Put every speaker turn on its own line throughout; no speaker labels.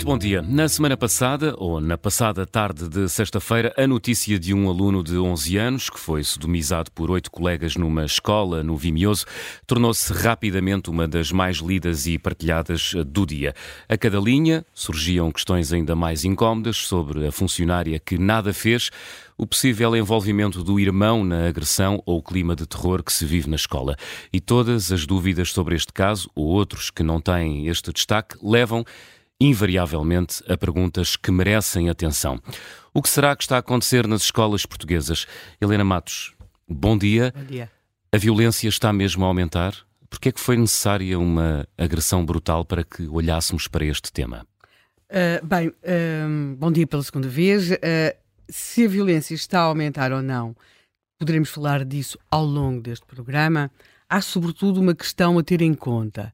Muito bom dia. Na semana passada, ou na passada tarde de sexta-feira, a notícia de um aluno de 11 anos que foi sodomizado por oito colegas numa escola no Vimioso tornou-se rapidamente uma das mais lidas e partilhadas do dia. A cada linha surgiam questões ainda mais incómodas sobre a funcionária que nada fez, o possível envolvimento do irmão na agressão ou o clima de terror que se vive na escola. E todas as dúvidas sobre este caso, ou outros que não têm este destaque, levam invariavelmente a perguntas que merecem atenção. O que será que está a acontecer nas escolas portuguesas? Helena Matos, bom dia.
Bom dia.
A violência está mesmo a aumentar? Por que é que foi necessária uma agressão brutal para que olhássemos para este tema?
Uh, bem, uh, bom dia pela segunda vez. Uh, se a violência está a aumentar ou não, poderemos falar disso ao longo deste programa. Há, sobretudo, uma questão a ter em conta.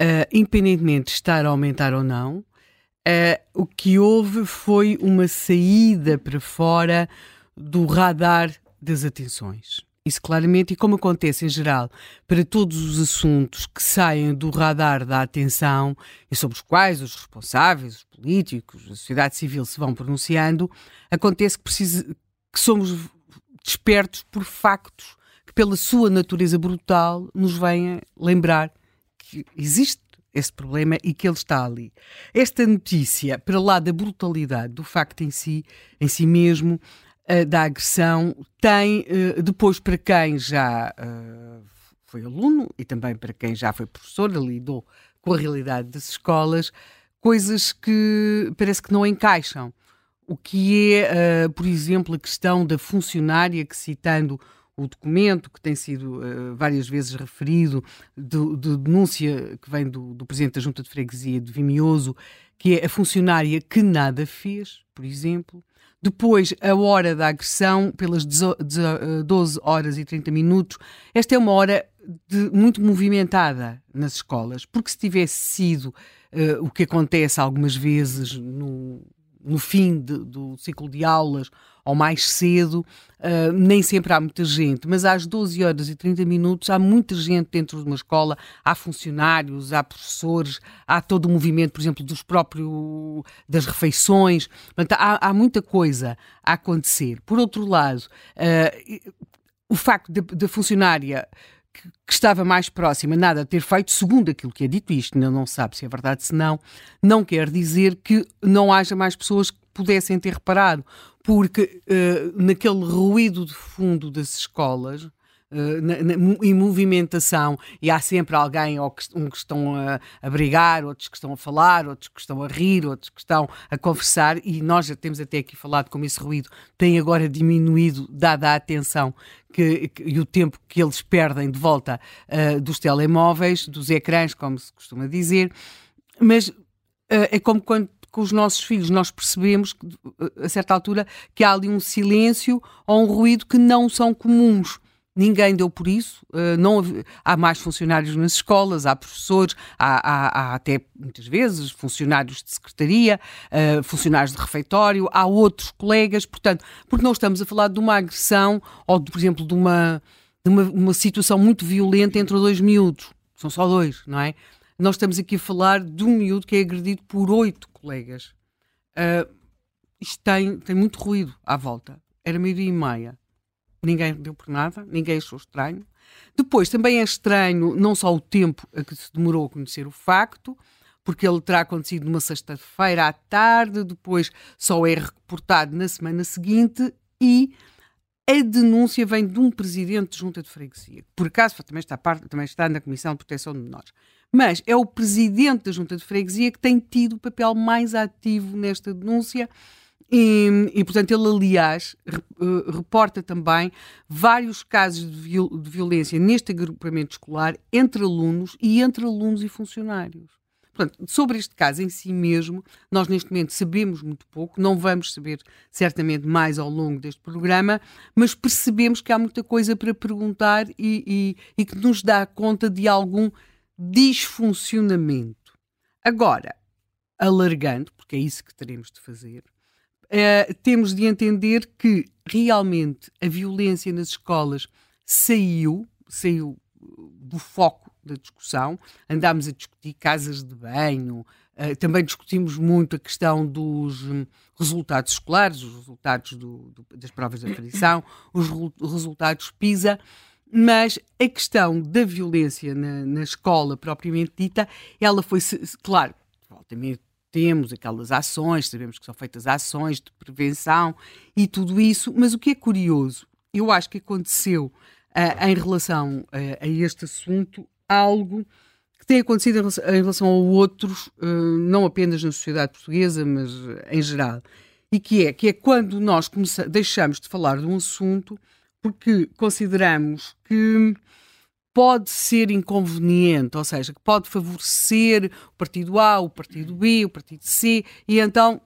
Uh, independentemente de estar a aumentar ou não, uh, o que houve foi uma saída para fora do radar das atenções. Isso claramente, e como acontece em geral para todos os assuntos que saem do radar da atenção e sobre os quais os responsáveis, os políticos, a sociedade civil se vão pronunciando, acontece que, precisa, que somos despertos por factos que, pela sua natureza brutal, nos vêm lembrar que existe esse problema e que ele está ali. Esta notícia, para lá da brutalidade do facto em si, em si mesmo, uh, da agressão, tem uh, depois para quem já uh, foi aluno e também para quem já foi professor, lidou com a realidade das escolas, coisas que parece que não encaixam. O que é, por exemplo, a questão da funcionária que, citando o documento que tem sido uh, várias vezes referido, de, de denúncia que vem do, do, Presidente da Junta de Freguesia de Vimioso, que é a funcionária que nada fez, por exemplo. Depois, a hora da agressão, pelas 12 eh, horas e 30 minutos. Esta é uma hora de, muito movimentada nas escolas, porque se tivesse sido uh, o que acontece algumas vezes no, no fim de, do ciclo de aulas ou mais cedo, uh, nem sempre há muita gente, mas às 12 horas e 30 minutos há muita gente dentro de uma escola, há funcionários, há professores, há todo o movimento, por exemplo, dos próprios das refeições, portanto, há, há muita coisa a acontecer. Por outro lado, uh, o facto da funcionária que, estava mais próxima, nada a ter feito, segundo aquilo que é dito, isto ainda não sabe se é verdade, se não, não quer dizer que não haja mais pessoas que pudessem ter reparado, porque uh, naquele ruído de fundo das escolas, Uh, na, na, em movimentação. E há sempre alguém ou que, um que estão a, a, brigar, outros que estão a falar, outros que estão a rir, outros que estão a conversar. E nós já temos até aqui falado como esse ruído tem agora diminuído dada a atenção que, que, e o tempo que eles perdem de volta uh, dos telemóveis, dos ecrãs, como se costuma dizer, mas uh, é como quando com os nossos filhos nós percebemos, a certa altura, que há ali um silêncio ou um ruído que não são comuns. Ninguém deu por isso. Uh, não, há mais funcionários nas escolas, há professores, há, há, há até muitas vezes funcionários de secretaria, uh, funcionários de refeitório, há outros colegas. Portanto, porque não estamos a falar de uma agressão ou, por exemplo, de uma, de uma, uma situação muito violenta entre dois miúdos. São só dois, não é? Nós estamos aqui a falar de um miúdo que é agredido por oito colegas. Uh, isto tem, tem muito ruído à volta. Era meio-dia e meia ninguém deu por nada, ninguém achou estranho. Depois, também é estranho não só o tempo a que se demorou a conhecer o facto, porque ele terá acontecido numa sexta-feira à tarde, depois só é reportado na semana seguinte e a denúncia vem de um presidente de junta de freguesia, por acaso também está, também está na Comissão de Proteção de Menores. Mas é o presidente da junta de freguesia que tem tido o papel mais ativo nesta denúncia e, e, portanto, ele, aliás, eh, reporta também vários casos de, viol de, violência neste agrupamento escolar entre alunos e entre alunos e funcionários. Portanto, sobre este caso em si mesmo, nós neste momento sabemos muito pouco, não vamos saber certamente mais ao longo deste programa, mas percebemos que há muita coisa para perguntar e, e, e que nos dá conta de algum disfuncionamento. Agora, alargando, porque é isso que teremos de fazer, uh, temos de entender que realmente a violência nas escolas saiu, saiu do foco da discussão. Andámos a discutir casas de banho, Uh, também discutimos muito a questão dos um, resultados escolares, os resultados do, do, das provas de aferição, os resultados PISA, mas a questão da violência na, na escola propriamente dita, ela foi, claro, também temos aquelas ações, sabemos que são feitas ações de prevenção e tudo isso, mas o que é curioso, eu acho que aconteceu uh, em relação uh, a este assunto algo tem acontecido em relação a outros, eh, não apenas na sociedade portuguesa, mas em geral. E que é, que é quando nós deixamos de falar de um assunto porque consideramos que pode ser inconveniente, ou seja, que pode favorecer o partido A, o partido B, o partido C, e então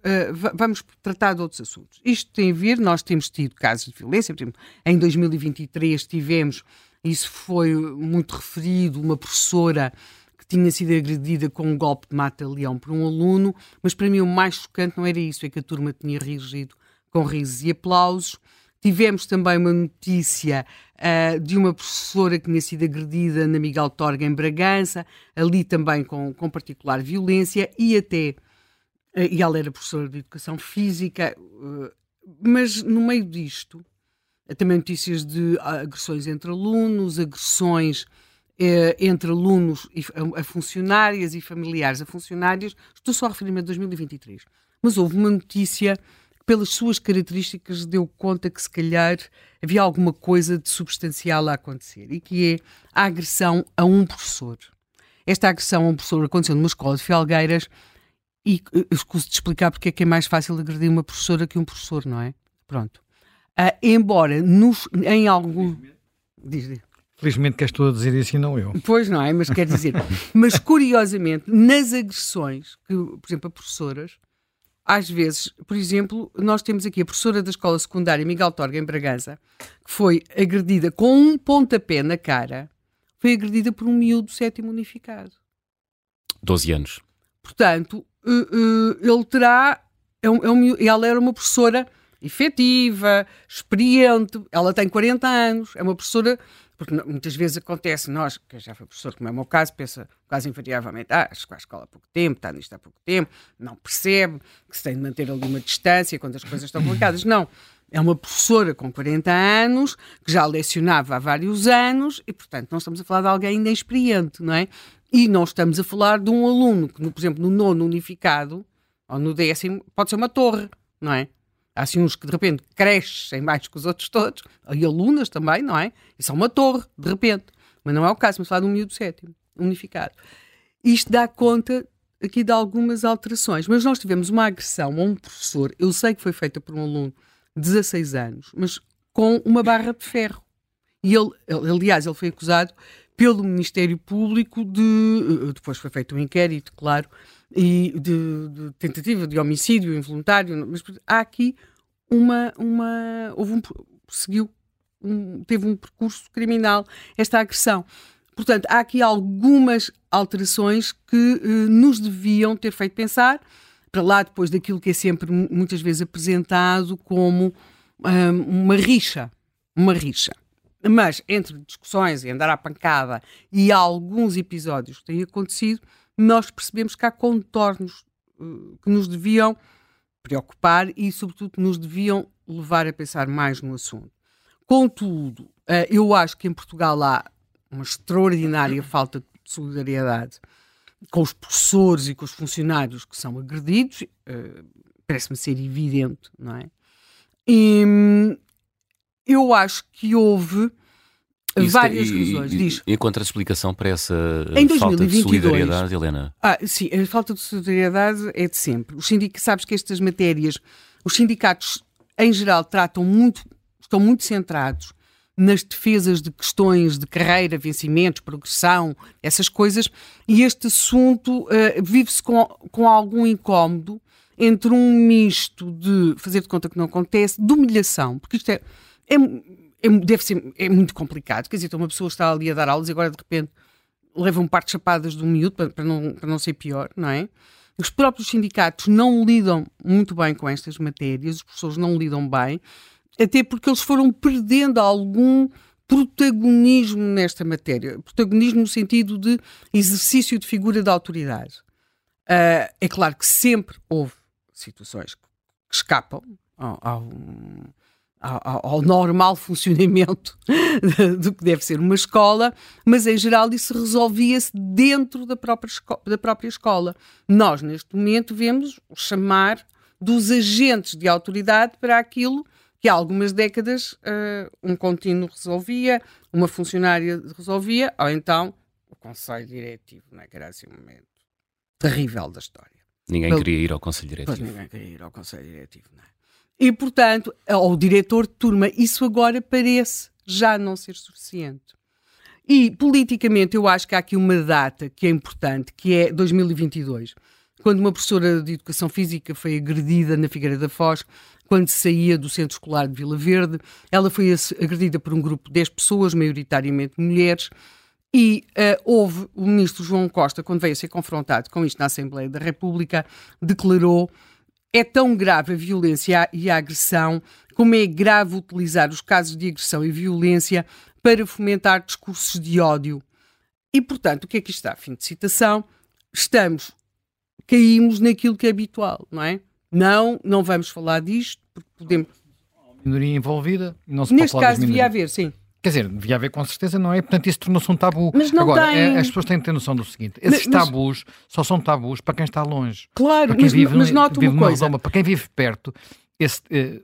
uh, vamos tratar de outros assuntos. Isto tem a ver, nós temos tido casos de violência, por exemplo, em 2023 tivemos isso foi muito referido, uma professora que tinha sido agredida com um golpe de mata-leão por um aluno, mas para mim o mais chocante não era isso, é que a turma tinha reagido com risos e aplausos. Tivemos também uma notícia uh, de uma professora que tinha sido agredida na Miguel Torga, em Bragança, ali também com, com particular violência, e até. Uh, e ela era professora de educação física, uh, mas no meio disto, também notícias de agressões entre alunos, agressões entre alunos e, a, funcionárias e familiares a funcionárias. Estou só a referir-me a 2023. Mas houve uma notícia pelas suas características, deu conta que se calhar havia alguma coisa de substancial a acontecer e que é a agressão a um professor. Esta agressão a um professor aconteceu numa escola de Felgueiras e eh, escuso de explicar porque é que é mais fácil agredir uma professora que um professor, não é? Pronto. Uh, embora nos, em algum.
Diz, diz. Felizmente que estou a dizer isso e não eu.
Pois não é, mas quer dizer. mas curiosamente, nas agressões, que, por exemplo, a professoras, às vezes, por exemplo, nós temos aqui a professora da escola secundária Miguel Torga, em Bragança, que foi agredida com um pontapé na cara, foi agredida por um miúdo sétimo unificado.
12 anos.
Portanto, uh, uh, ele terá. É um, é um, ela era uma professora efetiva, experiente, ela tem 40 anos, é uma professora, porque muitas vezes acontece, nós, que já foi professor, como é o meu caso, pensa quase invariavelmente, ah, que a escola há pouco tempo, está nisto há pouco tempo, não percebe que se tem de manter ali uma distância quando as coisas estão complicadas. Não. É uma professora com 40 anos, que já lecionava há vários anos, e, portanto, não estamos a falar de alguém inexperiente, não é? E não estamos a falar de um aluno que, por exemplo, no nono unificado, ou no décimo, pode ser uma torre, não é? Há assim uns que de repente crescem mais que os outros todos, e alunas também, não é? Isso é uma torre, de repente. Mas não é o caso, mas falar de um miúdo sétimo, unificado. Isto dá conta aqui de algumas alterações, mas nós tivemos uma agressão a um professor, eu sei que foi feita por um aluno de 16 anos, mas com uma barra de ferro. E ele, aliás, ele foi acusado pelo Ministério Público de. Depois foi feito um inquérito, claro, e de, de, tentativa de homicídio involuntário, mas há aqui uma, uma houve um, seguiu, um, teve um percurso criminal esta agressão. Portanto, há aqui algumas alterações que eh, nos deviam ter feito pensar, para lá depois daquilo que é sempre muitas vezes apresentado como um, uma rixa, uma rixa. Mas entre discussões e andar à pancada e alguns episódios que têm acontecido, nós percebemos que há contornos uh, que nos deviam preocupar e, sobretudo, nos deviam levar a pensar mais no assunto. Contudo, uh, eu acho que em Portugal há uma extraordinária falta de solidariedade com os professores e com os funcionários que são agredidos, uh, parece-me ser evidente, não é? E hum, eu acho que houve isso várias tem, razões. E, Diz.
Encontra explicação para essa falta de solidariedade, Helena?
Ah, sim, a falta de solidariedade é de sempre. Os sindicatos, sabes que estas matérias, os sindicatos em geral tratam muito, estão muito centrados nas defesas de questões de carreira, vencimentos, progressão, essas coisas, e este assunto uh, vive-se com, com algum incómodo entre um misto de fazer de conta que não acontece, de humilhação, porque isto é, é é, deve ser, é muito complicado. Quer dizer, então uma pessoa está ali a dar aulas e agora de repente leva um par de chapadas um miúdo para, para, não, para não ser pior, não é? Os próprios sindicatos não lidam muito bem com estas matérias, os professores não lidam bem, até porque eles foram perdendo algum protagonismo nesta matéria. Protagonismo no sentido de exercício de figura de autoridade. Uh, é claro que sempre houve situações que escapam ao, ao, ao, ao normal funcionamento do que deve ser uma escola, mas em geral isso resolvia-se dentro da própria, da própria escola. Nós, neste momento, vemos o chamar dos agentes de autoridade para aquilo que há algumas décadas uh, um contínuo resolvia, uma funcionária resolvia, ou então o Conselho Diretivo, não é? que era assim um momento terrível da história.
Ninguém Pelo... queria ir ao Conselho Diretivo.
Pois ninguém queria ir ao Conselho Diretivo, não é? E, portanto, ao diretor de turma, isso agora parece já não ser suficiente. E, politicamente, eu acho que há aqui uma data que é importante, que é 2022, quando uma professora de Educação Física foi agredida na Figueira da Foz, quando saía do Centro Escolar de Vila Verde. Ela foi agredida por um grupo de 10 pessoas, maioritariamente mulheres, e uh, houve o ministro João Costa, quando veio a ser confrontado com isto na Assembleia da República, declarou é tão grave a violência e a agressão como é grave utilizar os casos de agressão e violência para fomentar discursos de ódio. E, portanto, o que é que está? Fim de citação. Estamos, caímos naquilo que é habitual, não é? Não, não vamos falar disto, porque podemos.
Minoria envolvida, não se
Neste caso, devia haver, sim.
Quer dizer, devia haver com certeza, não é? Portanto, isso tornou-se um tabu.
Mas não
Agora,
tem...
é, as pessoas têm que ter noção do seguinte: esses mas, tabus só são tabus para quem está longe.
Claro, mas, vive, mas nota uma coisa.
Redoma, para quem vive perto, esse, eh,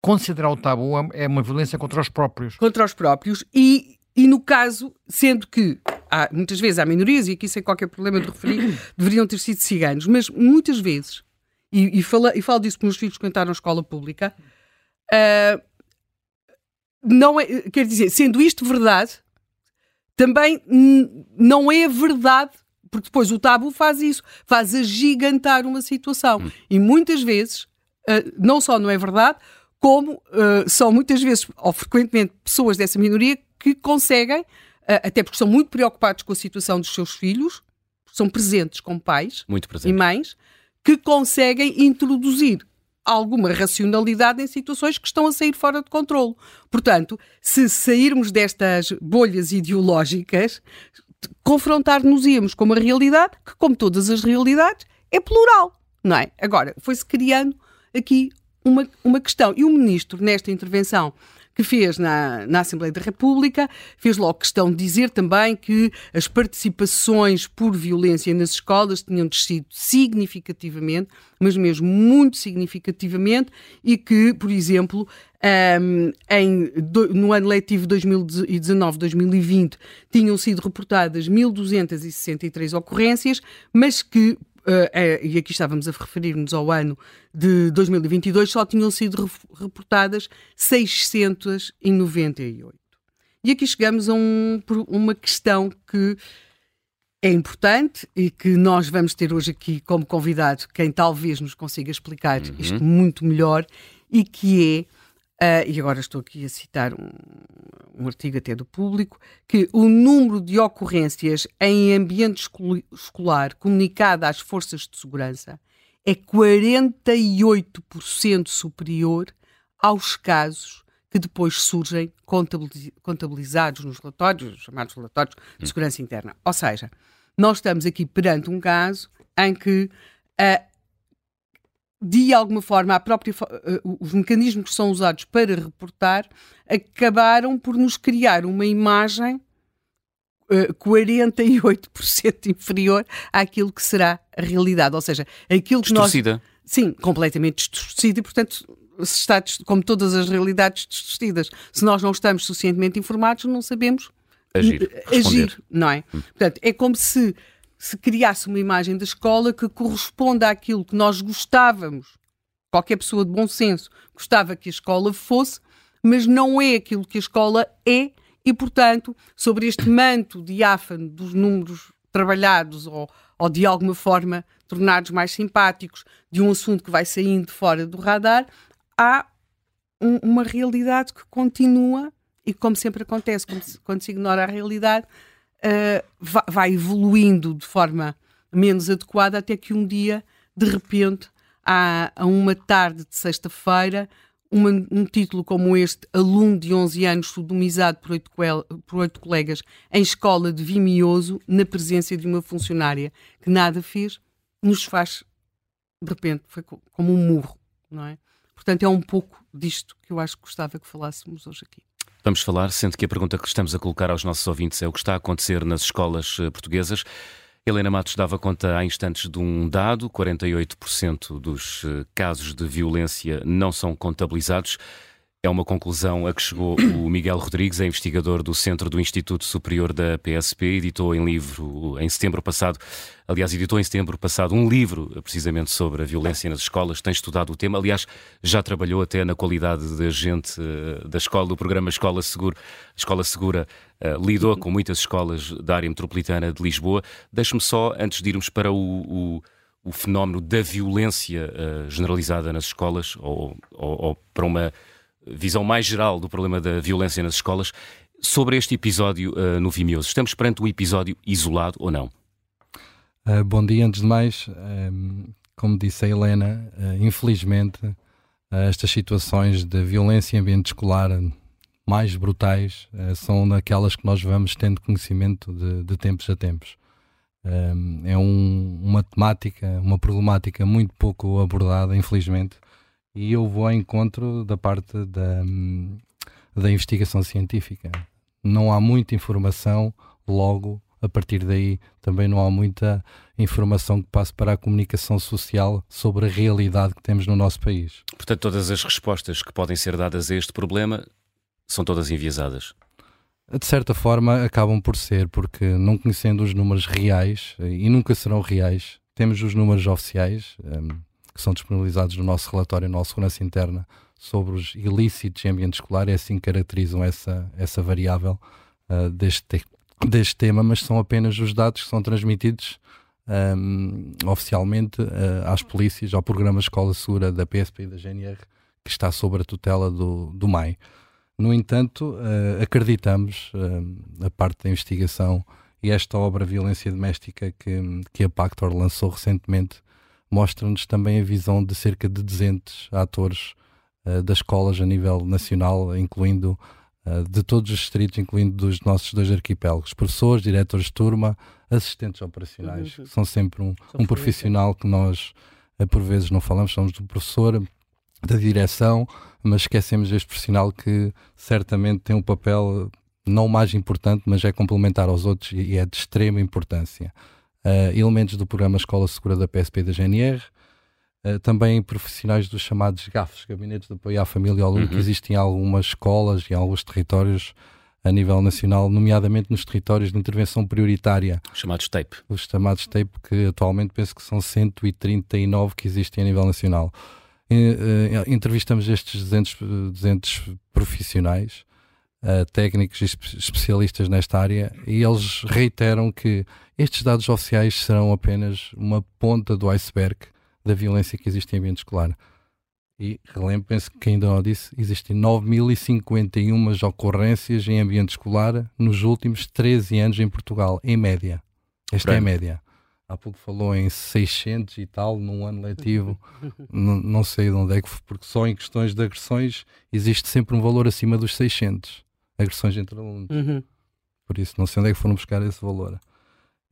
considerar o tabu é, é uma violência contra os próprios.
Contra os próprios e, e no caso, sendo que há, muitas vezes há minorias, e aqui sem qualquer problema de referir, deveriam ter sido ciganos, mas muitas vezes, e, e, falo, e falo disso para os filhos que entraram na escola pública, uh, não é, quer dizer, sendo isto verdade, também não é verdade, porque depois o tabu faz isso, faz agigantar uma situação. Hum. E muitas vezes, uh, não só não é verdade, como uh, são muitas vezes, ou frequentemente, pessoas dessa minoria que conseguem, uh, até porque são muito preocupados com a situação dos seus filhos, são presentes como pais e mães, que conseguem introduzir alguma racionalidade em situações que estão a sair fora de controle. Portanto, se sairmos destas bolhas ideológicas, confrontar-nos-íamos com uma realidade que, como todas as realidades, é plural, não é? Agora, foi-se criando aqui uma, uma questão. E o ministro, nesta intervenção, que fez na, na Assembleia da República, fez logo questão de dizer também que as participações por violência nas escolas tinham descido significativamente, mas mesmo muito significativamente, e que, por exemplo, um, em, no ano letivo 2019-2020 tinham sido reportadas 1.263 ocorrências, mas que é, e aqui estávamos a referir-nos ao ano de 2022, só tinham sido reportadas 698. E aqui chegamos a um, uma questão que é importante e que nós vamos ter hoje aqui como convidado quem talvez nos consiga explicar uhum. isto muito melhor e que é Uh, e agora estou aqui a citar um, um, artigo até do público, que o número de ocorrências em ambiente escolar comunicado às forças de segurança é 48% superior aos casos que depois surgem contabilizados nos relatórios, os chamados relatórios de segurança interna. Ou seja, nós estamos aqui perante um caso em que uh, de alguma forma, a própria, eh, os mecanismos que são usados para reportar acabaram por nos criar uma imagem uh, eh, 48% inferior àquilo que será a realidade. Ou seja, aquilo que nós. Sim, completamente distorcida e, portanto, se está, como todas as realidades distorcidas, se nós não estamos suficientemente informados, não sabemos
agir,
agir não é? Hum. Portanto, é como se se criasse uma imagem da escola que corresponda àquilo que nós gostávamos, qualquer pessoa de bom senso gostava que a escola fosse, mas não é aquilo que a escola é, e, portanto, sobre este manto diáfano dos números trabalhados ou, ou de alguma forma tornados mais simpáticos de um assunto que vai saindo fora do radar, há um, uma realidade que continua e, como sempre acontece, quando se ignora a realidade, uh, vai evoluindo de forma menos adequada até que um dia, de repente, há, a uma tarde de sexta-feira, um título como este, aluno de 11 anos sodomizado por oito, por oito colegas em escola de Vimioso, na presença de uma funcionária que nada fez, nos faz, de repente, foi como um murro, não é? Portanto, é um pouco disto que eu acho que gostava que falássemos hoje aqui.
Vamos falar, sendo que a pergunta que estamos a colocar aos nossos ouvintes é o que está a acontecer nas escolas eh, portuguesas. Helena Matos dava conta há instantes de um dado: 48% dos eh, casos de violência não são contabilizados. É uma conclusão a que chegou o Miguel Rodrigues, é investigador do Centro do Instituto Superior da PSP, editou em livro em setembro passado, aliás, editou em setembro passado um livro precisamente sobre a violência nas escolas, tem estudado o tema, aliás, já trabalhou até na qualidade de agente eh, da escola, do programa Escola Segura. Escola Segura uh, lidou com muitas escolas da área metropolitana de Lisboa. Deixe-me só, antes de irmos para o, o o fenómeno da violência uh, generalizada nas escolas ou, ou, ou, para uma visão mais geral do problema da violência nas escolas. Sobre este episódio uh, no Vimeo, estamos perante um episódio isolado ou não?
Uh, bom dia, antes de mais, um, como disse a Helena, uh, infelizmente estas situações de violência em ambiente escolar mais brutais são daquelas que nós vamos tendo conhecimento de, de tempos a tempos. Um, é um, uma temática, uma problemática muito pouco abordada, infelizmente, e eu vou ao encontro da parte da, da investigação científica. Não há muita informação, logo a partir daí também não há muita informação que passe para a comunicação social sobre a realidade que temos no nosso país.
Portanto, todas as respostas que podem ser dadas a este problema são todas enviesadas.
De certa forma, acabam por ser, porque não conhecendo os números reais, e nunca serão reais, temos os números oficiais, hum, que são disponibilizados no nosso relatório, no nosso Segurança Interna, sobre os ilícitos em ambiente escolar, é assim que caracterizam essa, essa variável uh, deste, deste tema, mas são apenas os dados que são transmitidos um, oficialmente uh, às polícias, ao programa Escola Segura da PSP e da GNR, que está sob a tutela do, do MAI. No entanto, uh, acreditamos, uh, a parte da investigação e esta obra Violência Doméstica que, que a Pactor lançou recentemente, mostra-nos também a visão de cerca de 200 atores uh, das escolas a nível nacional, incluindo uh, de todos os distritos, incluindo dos nossos dois arquipélagos, professores, diretores de turma, assistentes operacionais, uhum. que são sempre um, um profissional que nós uh, por vezes não falamos, somos do professor, da direção, mas esquecemos este profissional que certamente tem um papel não mais importante, mas é complementar aos outros e é de extrema importância uh, elementos do programa Escola Segura da PSP da GNR, uh, eh, também profissionais dos chamados GAFs, Gabinetes de Apoio à Família e ao Aluno, uhum. que existem em algumas escolas e em alguns territórios a nível nacional, nomeadamente nos territórios de intervenção prioritária.
Os chamados TAPE.
Os chamados TAPE, que atualmente penso que são 139 que existem a nível nacional. Uh, entrevistamos estes 200, 200 profissionais uh, técnicos e especialistas nesta área e eles reiteram que estes dados oficiais serão apenas uma ponta do iceberg da violência que existe em ambiente escolar. E relembro, penso que ainda não disse, existem 9.051 ocorrências em ambiente escolar nos últimos 13 anos em Portugal, em média. Esta Bem. é a média. Há pouco falou em 600 e tal num ano letivo. não sei de onde é que foi, porque só em questões de agressões existe sempre um valor acima dos 600 agressões entre alunos. Uhum. Por isso, não sei onde é que foram buscar esse valor.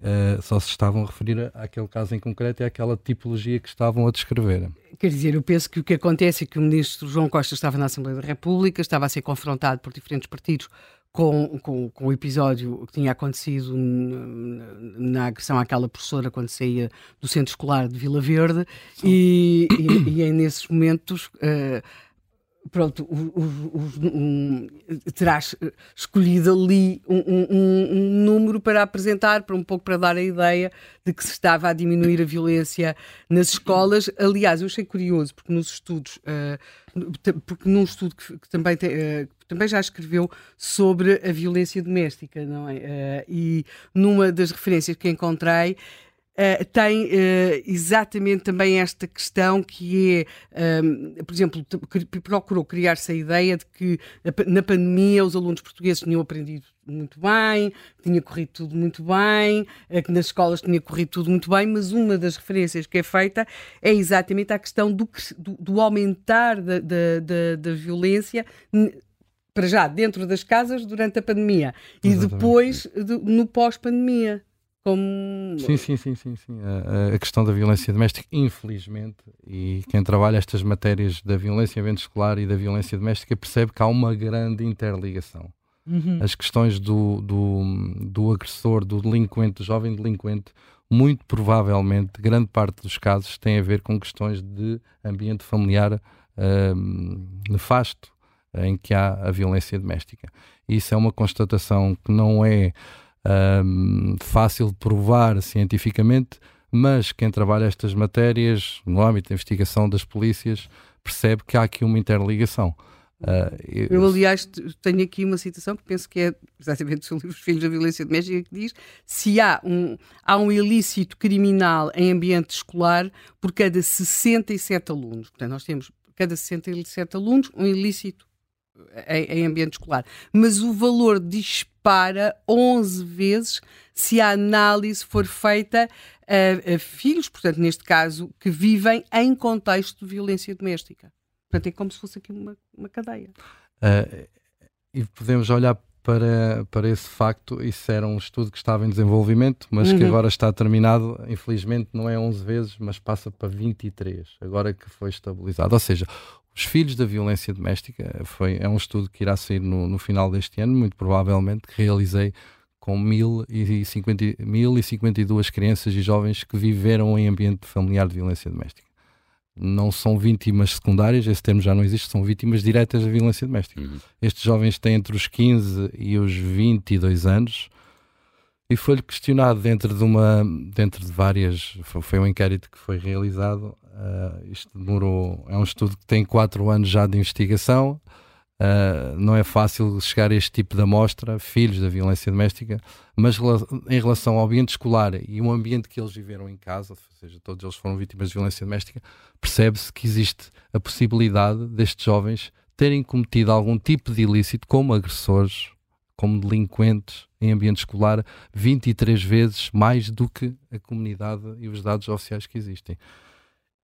Uh, só se estavam a referir àquele caso em concreto e àquela tipologia que estavam a descrever.
Quer dizer, eu penso que o que acontece é que o ministro João Costa estava na Assembleia da República, estava a ser confrontado por diferentes partidos com, com, com o episódio que tinha acontecido na agressão àquela professora quando saía do centro escolar de Vila Verde, e, e, e, é nesses momentos. Uh, pronto, um, terás escolhido ali um, um, um, número para apresentar, para um pouco para dar a ideia de que se estava a diminuir a violência nas escolas. Aliás, eu achei curioso, porque nos estudos, uh, porque num estudo que, que também, tem, uh, também já escreveu sobre a violência doméstica, não é? Uh, e numa das referências que encontrei, uh, tem uh, exatamente também esta questão que é, um, ehm, por exemplo, procurou criar-se a ideia de que na pandemia os alunos portugueses tinham aprendido muito bem, tinha corrido tudo muito bem, eh, que nas escolas tinha corrido tudo muito bem, mas uma das referências que é feita é exatamente a questão do, do, do aumentar da, da, da, da violência para já dentro das casas durante a pandemia Exatamente. e depois no pós-pandemia. Como.
Sim, sim, sim, sim. sim. A, a, questão da violência doméstica, infelizmente, e quem trabalha estas matérias da violência ambiente escolar e da violência doméstica percebe que há uma grande interligação. Uhum. As questões do, do, do agressor, do delinquente, do jovem delinquente, muito provavelmente, grande parte dos casos têm a ver com questões de ambiente familiar uh, nefasto, em que há a violência doméstica. Isso é uma constatação que não é um, fácil de provar cientificamente, mas quem trabalha estas matérias no âmbito da investigação das polícias percebe que há aqui uma interligação.
Uh, eu, eu, aliás, tenho aqui uma citação que penso que é exatamente do livro Os Filhos da Violência Doméstica, que diz se há um, há um ilícito criminal em ambiente escolar por cada 67 alunos. Portanto, nós temos cada 67 alunos um ilícito em, em ambiente escolar. Mas o valor dispara 11 vezes se a análise for feita a, a filhos, portanto, neste caso, que vivem em contexto de violência doméstica. Portanto, é como se fosse aqui uma, uma cadeia.
Uh, e podemos olhar para, para esse facto. Isso era um estudo que estava em desenvolvimento, mas uhum. que agora está terminado. Infelizmente, não é 11 vezes, mas passa para 23, agora que foi estabilizado. Ou seja, os filhos da violência doméstica foi, é um estudo que irá sair no, no final deste ano, muito provavelmente, que realizei com 1052 crianças e jovens que viveram em ambiente familiar de violência doméstica. Não são vítimas secundárias, esse termo já não existe, são vítimas diretas da violência doméstica. Uhum. Estes jovens têm entre os 15 e os 22 anos e foi-lhe questionado dentro de uma, dentro de várias, foi um inquérito que foi realizado Uh, isto demorou, é um estudo que tem quatro anos já de investigação. Uh, não é fácil chegar a este tipo de amostra, filhos da violência doméstica, mas em relação ao ambiente escolar e o ambiente que eles viveram em casa, ou seja, todos eles foram vítimas de violência doméstica, percebe-se que existe a possibilidade destes jovens terem cometido algum tipo de ilícito como agressores, como delinquentes em ambiente escolar, 23 vezes mais do que a comunidade e os dados oficiais que existem.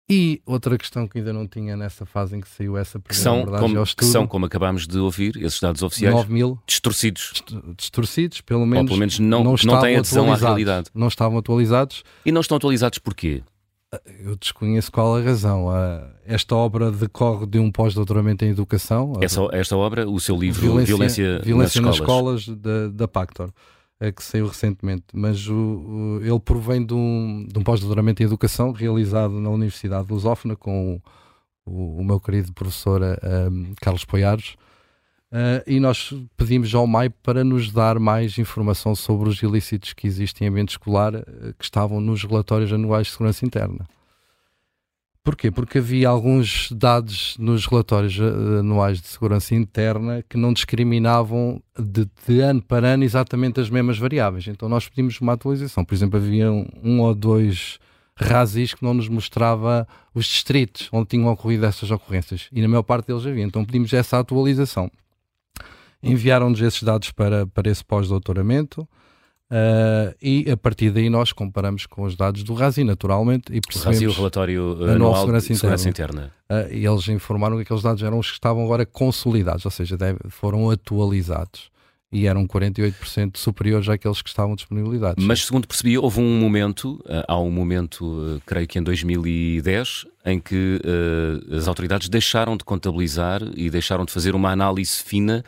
E outra questão que ainda não tinha nessa fase em que saiu essa
que são, como, estudo, que são, como acabámos de ouvir, esses dados oficiais
9 mil
distorcidos.
Distorcidos, pelo menos,
Ou pelo menos não, não, não têm adesão à realidade.
Não estavam atualizados.
E não estão atualizados porquê?
Eu desconheço qual a razão. Esta obra decorre de um pós-doutoramento em educação.
Essa, esta obra, o seu livro
Violência,
Violência,
Violência
nas,
nas Escolas, escolas da, da Pactor que saiu recentemente, mas o, o, ele provém de um, um pós-doutoramento em educação realizado na Universidade de Lusófona com o, o meu querido professor um, Carlos Poiares. Uh, e nós pedimos ao MAI para nos dar mais informação sobre os ilícitos que existem em ambiente escolar uh, que estavam nos relatórios anuais de segurança interna. Porquê? Porque havia alguns dados nos relatórios eh, anuais de segurança interna que não discriminavam de, de, ano para ano exatamente as mesmas variáveis. Então nós pedimos uma atualização. Por exemplo, havia um, um ou dois rasis que não nos mostrava os distritos onde tinham ocorrido essas ocorrências. E na maior parte deles havia. Então pedimos essa atualização. Enviaram-nos esses dados para, para esse pós-doutoramento. Uh, e a partir daí nós comparamos com os dados do RASI, naturalmente, e percebemos...
O RASI, o relatório anual, anual de segurança interna.
interna. Uh, e eles informaram que aqueles dados eram os que estavam agora consolidados, ou seja, deve, foram atualizados. E eram 48% superiores àqueles que estavam disponibilizados.
Mas, segundo percebi, houve um momento, uh, há um momento, creio que em 2010, em que as autoridades deixaram de contabilizar e deixaram de fazer uma análise fina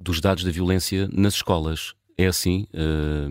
dos dados da violência nas escolas. É assim, uh,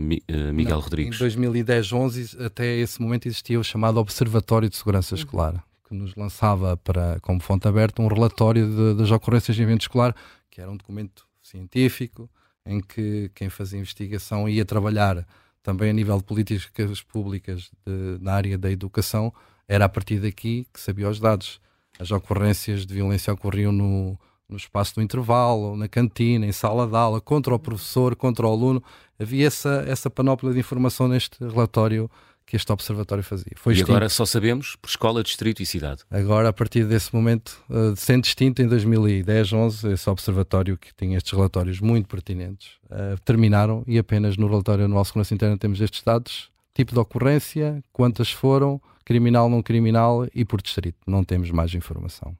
Miguel Não, Rodrigues?
Em 2010, 11, até esse momento existia o chamado Observatório de Segurança uhum. Escolar, que nos lançava para, como fonte aberta um relatório de, das ocorrências de evento escolar, que era um documento científico em que quem fazia investigação ia trabalhar também a nível de políticas públicas de, na área da educação, era a partir daqui que sabia os dados. As ocorrências de violência ocorriam no, no espaço do intervalo, na cantina, em sala de aula, contra o professor, contra o aluno. Havia essa, essa panóplia de informação neste relatório que este observatório fazia.
Foi e extinto. agora só sabemos por escola, distrito e cidade.
Agora, a partir desse momento, uh, sendo extinto em 2010, 11, esse observatório que tinha estes relatórios muito pertinentes, uh, terminaram e apenas no relatório anual de segurança interna temos estes dados, tipo de ocorrência, quantas foram, criminal, não criminal e por distrito. Não temos mais informação.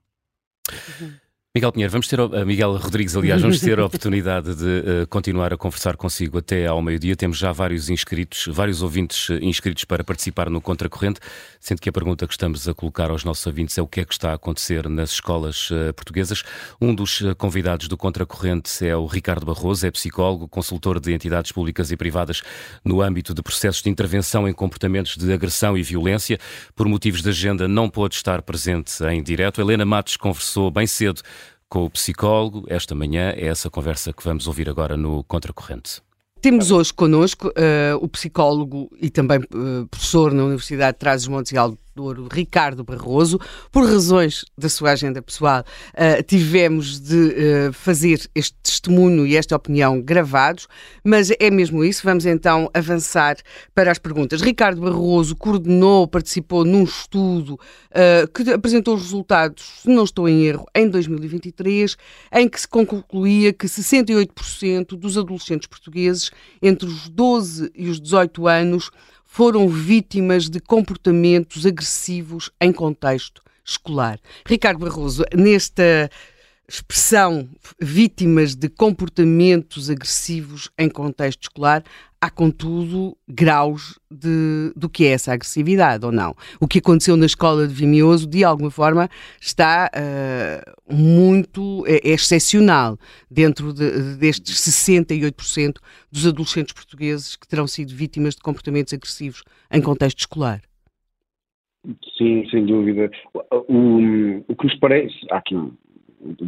Uhum. Miguel Pinheiro, vamos ter, uh, Miguel Rodrigues, aliás, vamos ter a oportunidade de uh, continuar a conversar consigo até ao meio-dia. Temos já vários inscritos, vários ouvintes uh, inscritos para participar no Contracorrente, sendo que a pergunta que estamos a colocar aos nossos ouvintes é o que é que está a acontecer nas escolas uh, portuguesas. Um dos convidados do Contracorrente é o Ricardo Barroso, é psicólogo, consultor de entidades públicas e privadas no âmbito de processos de intervenção em comportamentos de agressão e violência. Por motivos de agenda, não pôde estar presente em direto. Helena Matos conversou bem cedo com o psicólogo. Esta manhã é essa conversa que vamos ouvir agora no Contracorrente.
Temos hoje connosco uh, o psicólogo e também uh, professor na Universidade de Trás-os-Montes e Alto Douro, Ricardo Barroso. Por razões da sua agenda pessoal, uh, tivemos de fazer este testemunho e esta opinião gravados, mas é mesmo isso. Vamos então avançar para as perguntas. Ricardo Barroso coordenou, participou num estudo que apresentou os resultados, se não estou em erro, em 2023, em que se concluía que 68% dos adolescentes portugueses entre os 12 e os 18 anos foram vítimas de comportamentos agressivos em contexto escolar. Ricardo Barroso, nesta expressão vítimas de comportamentos agressivos em contexto escolar, há, contudo, graus de, do que é essa agressividade ou não. O que aconteceu na escola de Vimioso, de alguma forma, está uh, muito é, é, excepcional dentro de, destes 68% dos adolescentes portugueses que terão sido vítimas de comportamentos agressivos em contexto escolar.
Sim, sem dúvida. O, o que nos parece, há aqui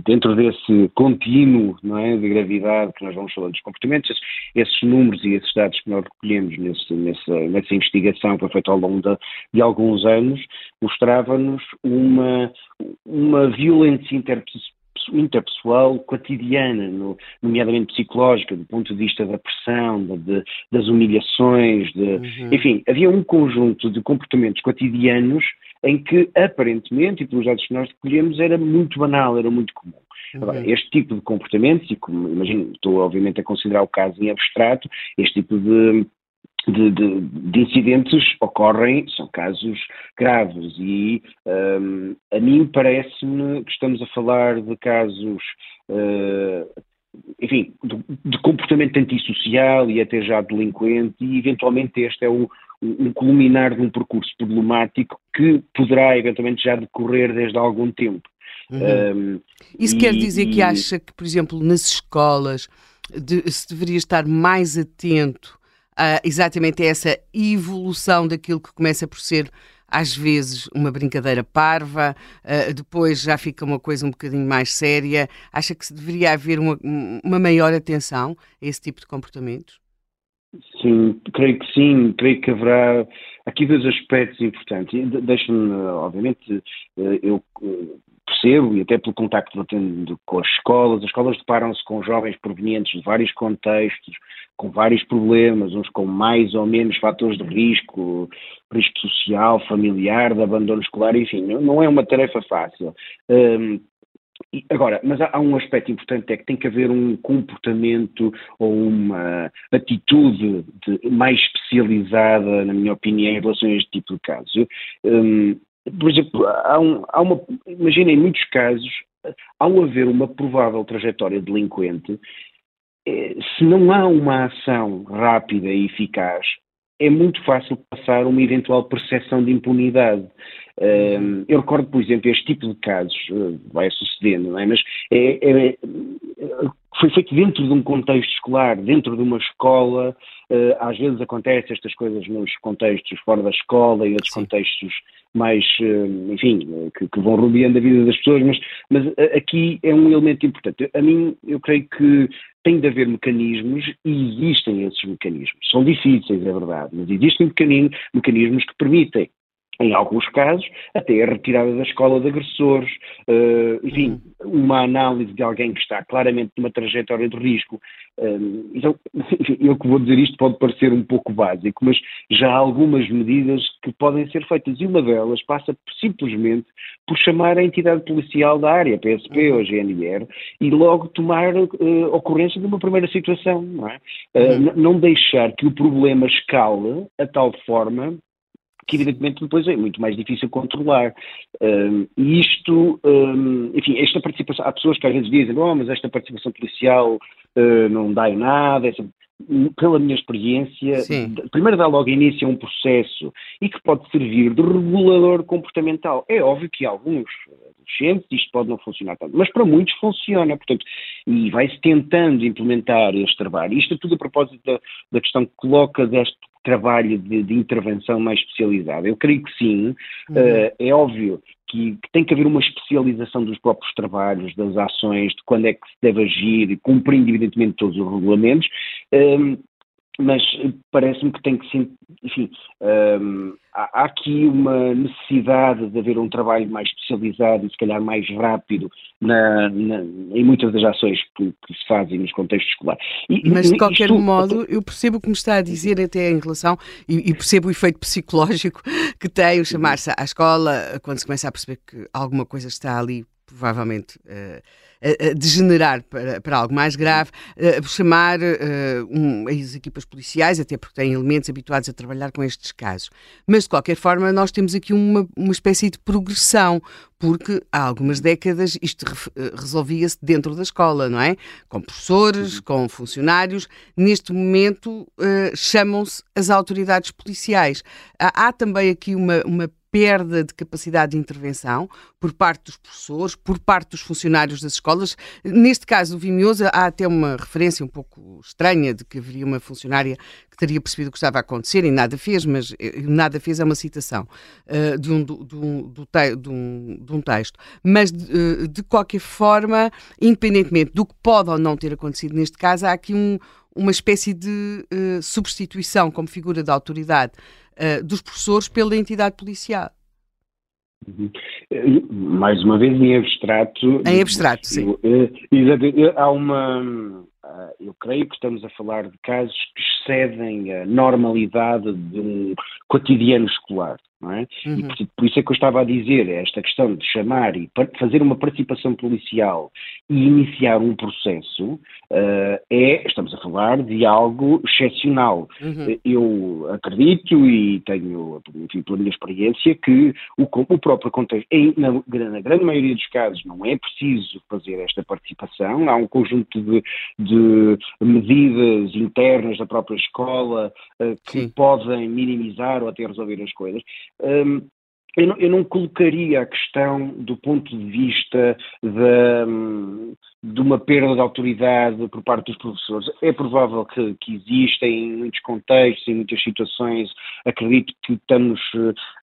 dentro desse contínuo não é, de gravidade que nós vamos falando dos comportamentos, esses, esses números e esses dados que nós recolhemos nesse, nessa, nessa investigação que foi feita ao longo de, de alguns anos, mostrava-nos uma, uma violência interpessoal cotidiana, no, nomeadamente psicológica, do ponto de vista da pressão, de, de, das humilhações, de, uhum. enfim, havia um conjunto de comportamentos cotidianos em que aparentemente, e pelos dados que nós recolhemos, era muito banal, era muito comum. Agora, uhum. este tipo de comportamentos, e como imagino, estou obviamente a considerar o caso em abstrato, este tipo de, de, de, de, incidentes ocorrem, são casos graves e um, a mim parece-me que estamos a falar de casos, uh, enfim, de, de, comportamento antissocial e até já delinquente e eventualmente este é o, um culminar de um percurso problemático que poderá eventualmente já decorrer desde algum tempo.
Uhum. Um, Isso e, quer dizer que acha que, por exemplo, nas escolas de, se deveria estar mais atento a exatamente a essa evolução daquilo que começa por ser às vezes uma brincadeira parva, uh, depois já fica uma coisa um bocadinho mais séria. Acha que deveria haver uma, uma maior atenção a esse tipo de comportamentos?
Sim, creio que sim, creio que haverá aqui dois aspectos importantes. Deixa-me, obviamente, eh, eu eh, percebo, e até pelo contacto que eu tenho com as escolas, as escolas deparam-se com jovens provenientes de vários contextos, com vários problemas, uns com mais ou menos fatores de risco, risco social, familiar, de abandono escolar, enfim, não é uma tarefa fácil. Um, Agora, mas há, há, um aspecto importante, é que tem que haver um comportamento ou uma atitude de, mais especializada, na minha opinião, em relação a este tipo de casos. Um, por exemplo, há, um, há uma, imagina em muitos casos, ao haver uma provável trajetória delinquente, eh, se não há uma ação rápida e eficaz, é muito fácil passar uma eventual percepção de impunidade. Eu recordo, por exemplo, este tipo de casos, uh, vai sucedendo, não é? Mas é, é, foi feito dentro de um contexto escolar, dentro de uma escola. Uh, às vezes acontecem estas coisas nos contextos fora da escola e outros Sim. contextos mais, uh, enfim, que, que, vão rodeando a vida das pessoas, mas, mas aqui é um elemento importante. A mim, eu creio que tem de haver mecanismos e existem esses mecanismos. São difíceis, é verdade, mas existem mecanismos que permitem em alguns casos, até a retirada da escola de agressores, uh, enfim, uhum. uma análise de alguém que está claramente numa trajetória de risco. Uh, então, eu que vou dizer isto pode parecer um pouco básico, mas já há algumas medidas que podem ser feitas e uma delas passa simplesmente por chamar a entidade policial da área, PSP uhum. ou GNR, e logo tomar uh, ocorrência de uma primeira situação, não é? Uhum. Não deixar que o problema escale a tal forma que evidentemente depois é muito mais difícil controlar. Um, e isto, um, enfim, esta participação, há pessoas que às vezes dizem, oh, mas esta participação policial uh, não dá em nada, essa, pela minha experiência, Sim. primeiro dá logo início a um processo e que pode servir de regulador comportamental. É óbvio que alguns adolescentes isto pode não funcionar tanto, mas para muitos funciona, portanto, e vai-se tentando implementar este trabalho. Isto é tudo a propósito da, da questão que coloca deste trabalho de, de, intervenção mais especializada. Eu creio que sim, uhum. uh, é óbvio que, que, tem que haver uma especialização dos próprios trabalhos, das ações, de quando é que se deve agir, cumprindo evidentemente todos os regulamentos, um, mas parece-me que tem que ser, enfim, um, há, há, aqui uma necessidade de haver um trabalho mais especializado e se calhar mais rápido na, na, em muitas das ações que, que, se fazem nos contextos escolares.
E, mas de qualquer isto, modo, eu percebo o que me está a dizer até em relação, e, e percebo o efeito psicológico que tem o chamar-se à escola quando se começa a perceber que alguma coisa está ali provavelmente uh, degenerar para, para, algo mais grave, uh, chamar uh, um, as equipas policiais, até porque têm elementos habituados a trabalhar com estes casos. Mas, de qualquer forma, nós temos aqui uma, uma espécie de progressão, porque há algumas décadas isto resolvia-se dentro da escola, não é? Com professores, uhum. com funcionários. Neste momento uh, chamam-se as autoridades policiais. Há, há também aqui uma, uma perda de capacidade de intervenção por parte dos professores, por parte dos funcionários das escolas. Neste caso, o Vimioso, há até uma referência um pouco estranha de que haveria uma funcionária teria percebido o que estava a acontecer e nada fez, mas eh, nada fez é uma citação uh, de, um, de, um, de, um, de, um, texto. Mas, de, eh, de qualquer forma, independentemente do que pode ou não ter acontecido neste caso, há aqui um, uma espécie de uh, substituição como figura de autoridade uh, dos professores pela entidade policial.
Uhum. Mais uma vez em abstrato.
Em abstrato, sim.
Eu, há uma. Ah, eu creio que estamos a falar de casos que excedem a normalidade de um cotidiano escolar. Não é? Uhum. E por, por, isso é que eu estava a dizer, esta questão de chamar e fazer uma participação policial e iniciar um processo, uh, é, estamos a falar de algo excepcional. Uhum. Eu acredito e tenho, enfim, pela minha experiência, que o, o próprio contexto, em, na, na, grande maioria dos casos, não é preciso fazer esta participação, há um conjunto de, de medidas internas da própria escola uh, que Sim. podem minimizar ou até resolver as coisas. Um, eu não, eu não, colocaria a questão do ponto de vista de, de, uma perda de autoridade por parte dos professores. É provável que, que exista em muitos contextos, em muitas situações. Acredito que estamos,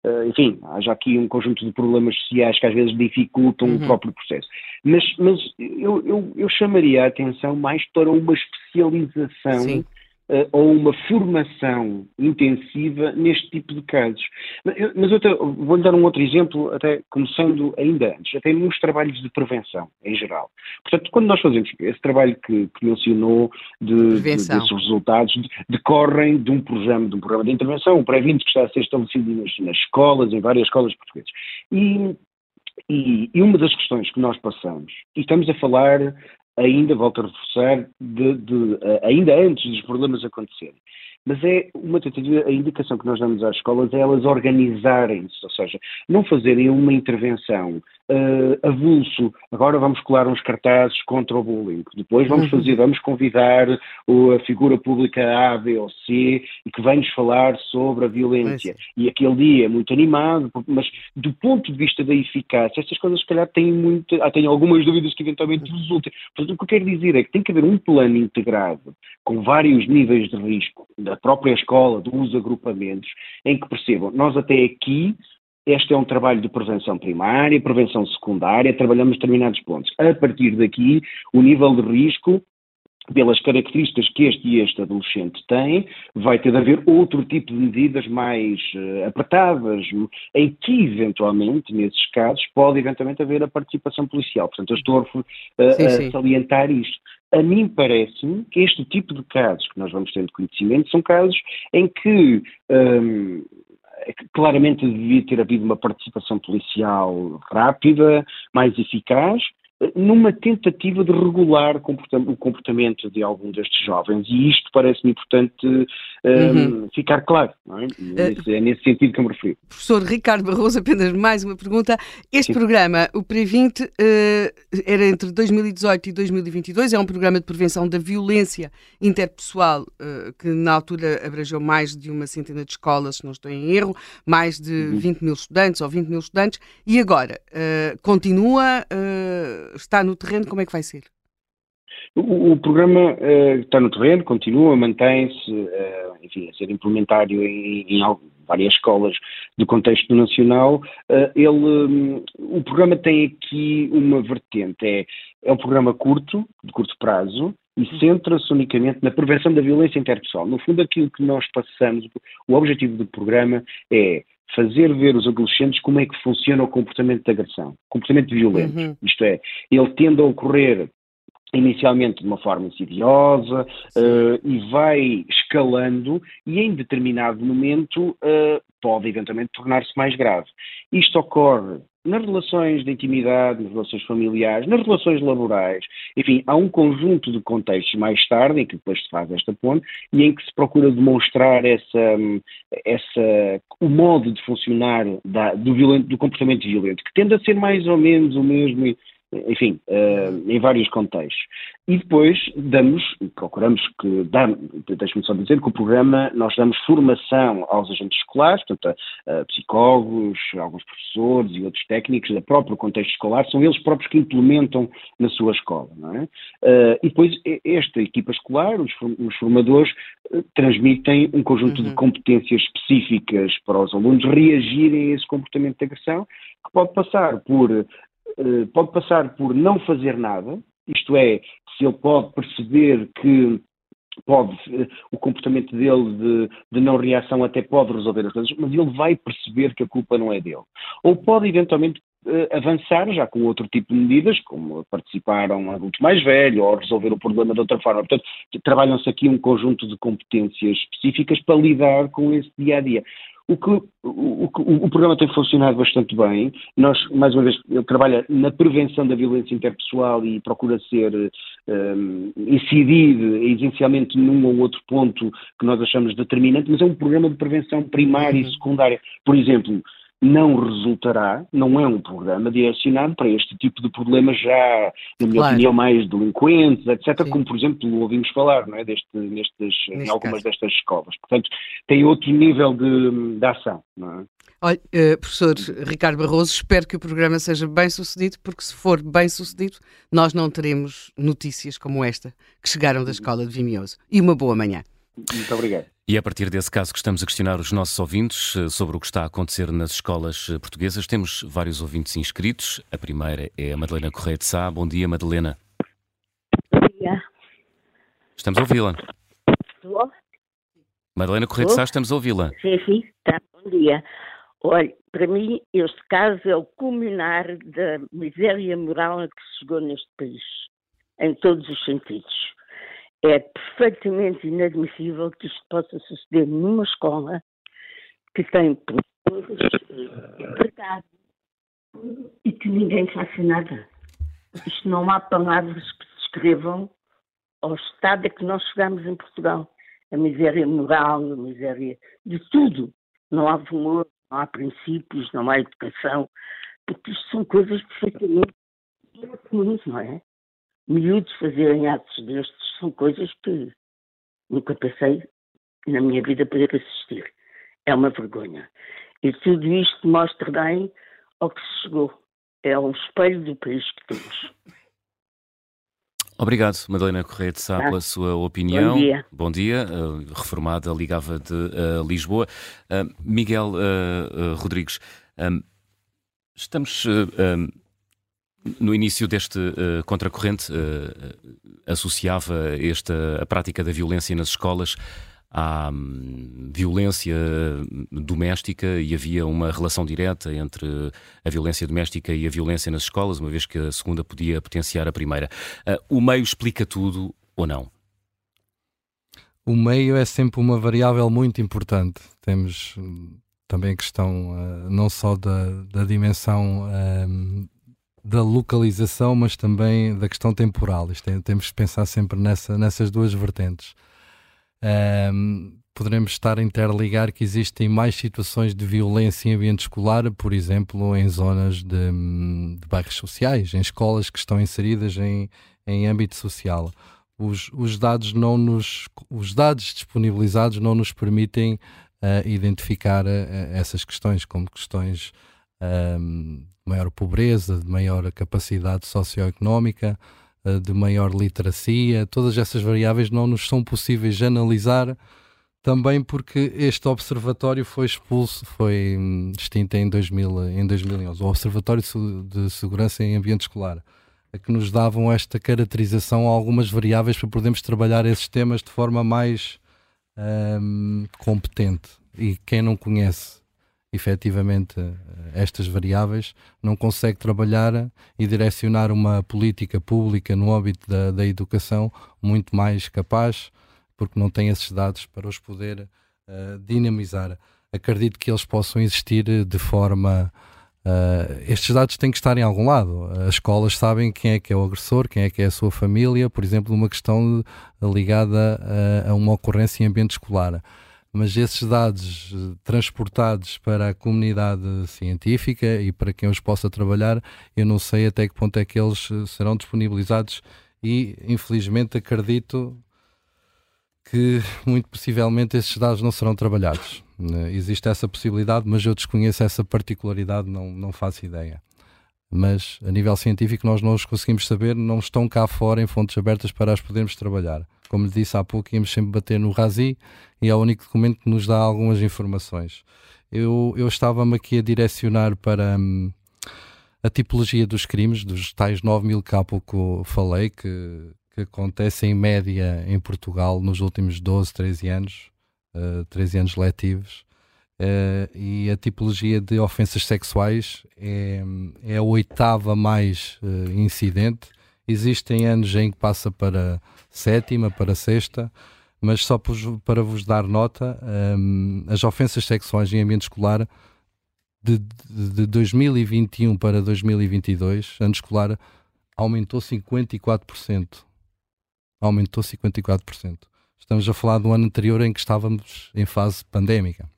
eh, enfim, há já aqui um conjunto de problemas sociais que às vezes dificultam uhum. o próprio processo. Mas, mas eu, eu, eu, chamaria a atenção mais para uma especialização. Sim uh, ou uma formação intensiva neste tipo de casos. Mas eu vou-lhe dar um outro exemplo, até começando ainda antes, até nos trabalhos de prevenção, em geral. Portanto, quando nós fazemos esse trabalho que, que mencionou de, de, desses resultados, de, decorrem de um programa, de um programa de intervenção, o pré-20 que está a ser estabelecido nas, nas escolas, em várias escolas portuguesas. E e, e, uma das questões que nós passamos, e estamos a falar ainda, volto a reforçar, de, de, ainda antes dos problemas acontecerem. Mas é uma tentativa, a indicação que nós damos às escolas é elas organizarem-se, ou seja, não fazerem uma intervenção uh, avulso, agora vamos colar uns cartazes contra o bullying, depois vamos uhum. fazer, vamos convidar a figura pública A, B ou C e que vem-nos falar sobre a violência. E aquele dia é muito animado, mas do ponto de vista da eficácia, estas coisas se calhar têm, muito, ah, têm algumas dúvidas que eventualmente resultem. Portanto, o que eu quero dizer é que tem que haver um plano integrado com vários níveis de risco própria escola, dos agrupamentos, em que percebam, nós até aqui este é um trabalho de prevenção primária, prevenção secundária, trabalhamos determinados pontos. A partir daqui, o nível de risco, pelas características que este e este adolescente tem, vai ter de haver outro tipo de medidas mais uh, apertadas, em que, eventualmente, nesses casos, pode eventualmente haver a participação policial. Portanto, eu estou a, sim, sim. a salientar isto. A mim parece-me que este tipo de casos que nós vamos tendo conhecimento são casos em que um, é claramente devia ter havido uma participação policial rápida, mais eficaz, numa tentativa de regular o comportamento de algum destes jovens. E isto parece-me importante uhum. ficar claro. É? Nesse, é? nesse sentido que eu me refiro.
Professor Ricardo Barroso, apenas mais uma pergunta. Este Sim. programa, o Previnte, uh, era entre 2018 e 2022, é um programa de prevenção da violência interpessoal uh, que na altura abrangeu mais de uma centena de escolas, se não estou em erro, mais de uhum. 20 mil estudantes ou 20 mil estudantes, e agora uh, continua, está no terreno, como é que vai ser?
O, o programa uh, está no terreno, continua, mantém-se, uh, enfim, a ser implementado em, em várias escolas do contexto nacional. Uh, ele, um, o programa tem aqui uma vertente, é, é um programa curto, de curto prazo, e centra-se unicamente na prevenção da violência interpessoal. No fundo, aquilo que nós passamos, o objetivo do programa é fazer ver os adolescentes como é que funciona o comportamento de agressão, comportamento violento. Uhum. Isto é, ele tende a ocorrer inicialmente de uma forma insidiosa uh, e vai escalando e em determinado momento uh, pode eventualmente tornar-se mais grave. Isto ocorre nas relações de intimidade, nas relações familiares, nas relações laborais, enfim, há um conjunto de contextos mais tarde em que depois se faz esta ponte e em que se procura demonstrar essa, essa, o modo de funcionar da, do, violento, do comportamento violento, que tende a ser mais ou menos o mesmo enfim, uh, em vários contextos. E depois damos, procuramos que, deixe-me só dizer que o programa, nós damos formação aos agentes escolares, portanto, a, a psicólogos, alguns professores e outros técnicos do próprio contexto escolar, são eles próprios que implementam na sua escola, não é? Uh, e depois esta equipa escolar, os, os formadores, uh, transmitem um conjunto uhum. de competências específicas para os alunos reagirem a esse comportamento de agressão, que pode passar por eh, pode passar por não fazer nada, isto é, se ele pode perceber que pode, eh, o comportamento dele de, de, não reação até pode resolver as coisas, mas ele vai perceber que a culpa não é dele. Ou pode eventualmente uh, avançar já com outro tipo de medidas, como participar a um adulto mais velho ou resolver o problema de outra forma. Portanto, trabalham-se aqui um conjunto de competências específicas para lidar com esse dia a dia. O, que, o, o, o, programa tem funcionado bastante bem. Nós, mais uma vez, ele trabalha na prevenção da violência interpessoal e procura ser um, incidir essencialmente num ou outro ponto que nós achamos determinante, mas é um programa de prevenção primária uhum. e secundária. Por exemplo, não resultará, não é um programa direcionado para este tipo de problemas já, na minha claro. opinião, mais delinquentes, etc., Sim. como por exemplo ouvimos falar não é, Deste, nestes, em algumas caso. destas escolas. Portanto, tem outro nível de, de ação. Não é?
Olha, uh, professor Ricardo Barroso, espero que o programa seja bem sucedido, porque se for bem sucedido, nós não teremos notícias como esta que chegaram da escola de Vimioso. E uma boa manhã.
Muito obrigado.
E é a partir desse caso que estamos a questionar os nossos ouvintes eh, sobre o que está a acontecer nas escolas eh, portuguesas. Temos vários ouvintes inscritos. A primeira é a Madalena Correia de Sá. Bom dia, Madalena.
Bom dia.
Estamos a ouvi-la. Madalena Correia de Sá, estamos a ouvi-la.
Sim, sim, tá. Bom dia. Olha, para mim, este caso é o culminar da miséria moral a que se chegou neste país, em todos os sentidos. É perfeitamente inadmissível que isto possa suceder numa escola que tem professores empregados e que ninguém faça nada. Isto não há palavras que descrevam ao estado a que nós chegamos em Portugal. A miséria moral, a miséria de tudo. Não há valor, não há princípios, não há educação, porque isto são coisas perfeitamente comuns, não é? Miúdos fazerem atos destes são coisas que nunca pensei na minha vida poder assistir. É uma vergonha. E tudo isto mostra bem ao que se chegou. É um espelho do país que temos.
Obrigado, Madalena Correia de Sá, tá. pela sua opinião.
Bom dia.
Bom dia. Uh, reformada, ligava de uh, Lisboa. Uh, Miguel Rodrigues, estamos no início deste uh, contracorrente, uh, associava esta, a prática da violência nas escolas à um, violência doméstica e havia uma relação direta entre a violência doméstica e a violência nas escolas, uma vez que a segunda podia potenciar a primeira. Uh, o meio explica tudo ou não?
O meio é sempre uma variável muito importante. Temos hum, também a questão uh, não só da, da dimensão uh, da localização, mas também da questão temporal. Isto é, temos que pensar sempre nessa, nessas duas vertentes. Um, poderemos estar a interligar que existem mais situações de violência em ambiente escolar, por exemplo, em zonas de, de bairros sociais, em escolas que estão inseridas em, em âmbito social. Os, os, dados não nos, os dados disponibilizados não nos permitem uh, identificar uh, essas questões como questões maior pobreza, de maior capacidade socioeconómica, uh, de maior literacia. Todas essas variáveis não nos são possíveis de analisar também porque este observatório foi expulso, foi hum, extinto em, 2000, em 2011, o Observatório de Segurança em Ambiente Escolar, que nos davam esta caracterização a algumas variáveis para podermos trabalhar esses temas de forma mais hum, competente. E quem não conhece efetivamente estas variáveis não consegue trabalhar e direcionar uma política pública no âmbito da, da educação muito mais capaz porque não tem esses dados para os poder uh, dinamizar. Acredito que eles possam existir de forma. Uh, estes dados têm que estar em algum lado. As escolas sabem quem é que é o agressor, quem é que é a sua família, por exemplo, numa questão ligada a, a uma ocorrência em ambiente escolar mas esses dados transportados para a comunidade científica e para quem os possa trabalhar, eu não sei até que ponto é que eles serão disponibilizados e infelizmente acredito que muito possivelmente esses dados não serão trabalhados. Né? Existe essa possibilidade, mas eu desconheço essa particularidade, não, não faço ideia. Mas a nível científico nós não os conseguimos saber, não estão cá fora em fontes abertas para as podermos trabalhar. Como disse há pouco, íamos sempre bater no RASI e é o único documento que nos dá algumas informações. Eu, eu estava-me aqui a direcionar para hum, a tipologia dos crimes, dos tais 9 mil que há pouco falei, que, que acontece em média em Portugal nos últimos 12, 13 anos, uh, 13 anos letivos, uh, e a tipologia de ofensas sexuais é, é a oitava mais uh, incidente. Existem anos em que passa para sétima, para sexta, mas só para vos dar nota, um, as ofensas sexuais em ambiente escolar de, de, de 2021 para 2022, ano escolar, aumentou 54% aumentou 54%. Estamos a falar do ano anterior em que estávamos em fase pandémica.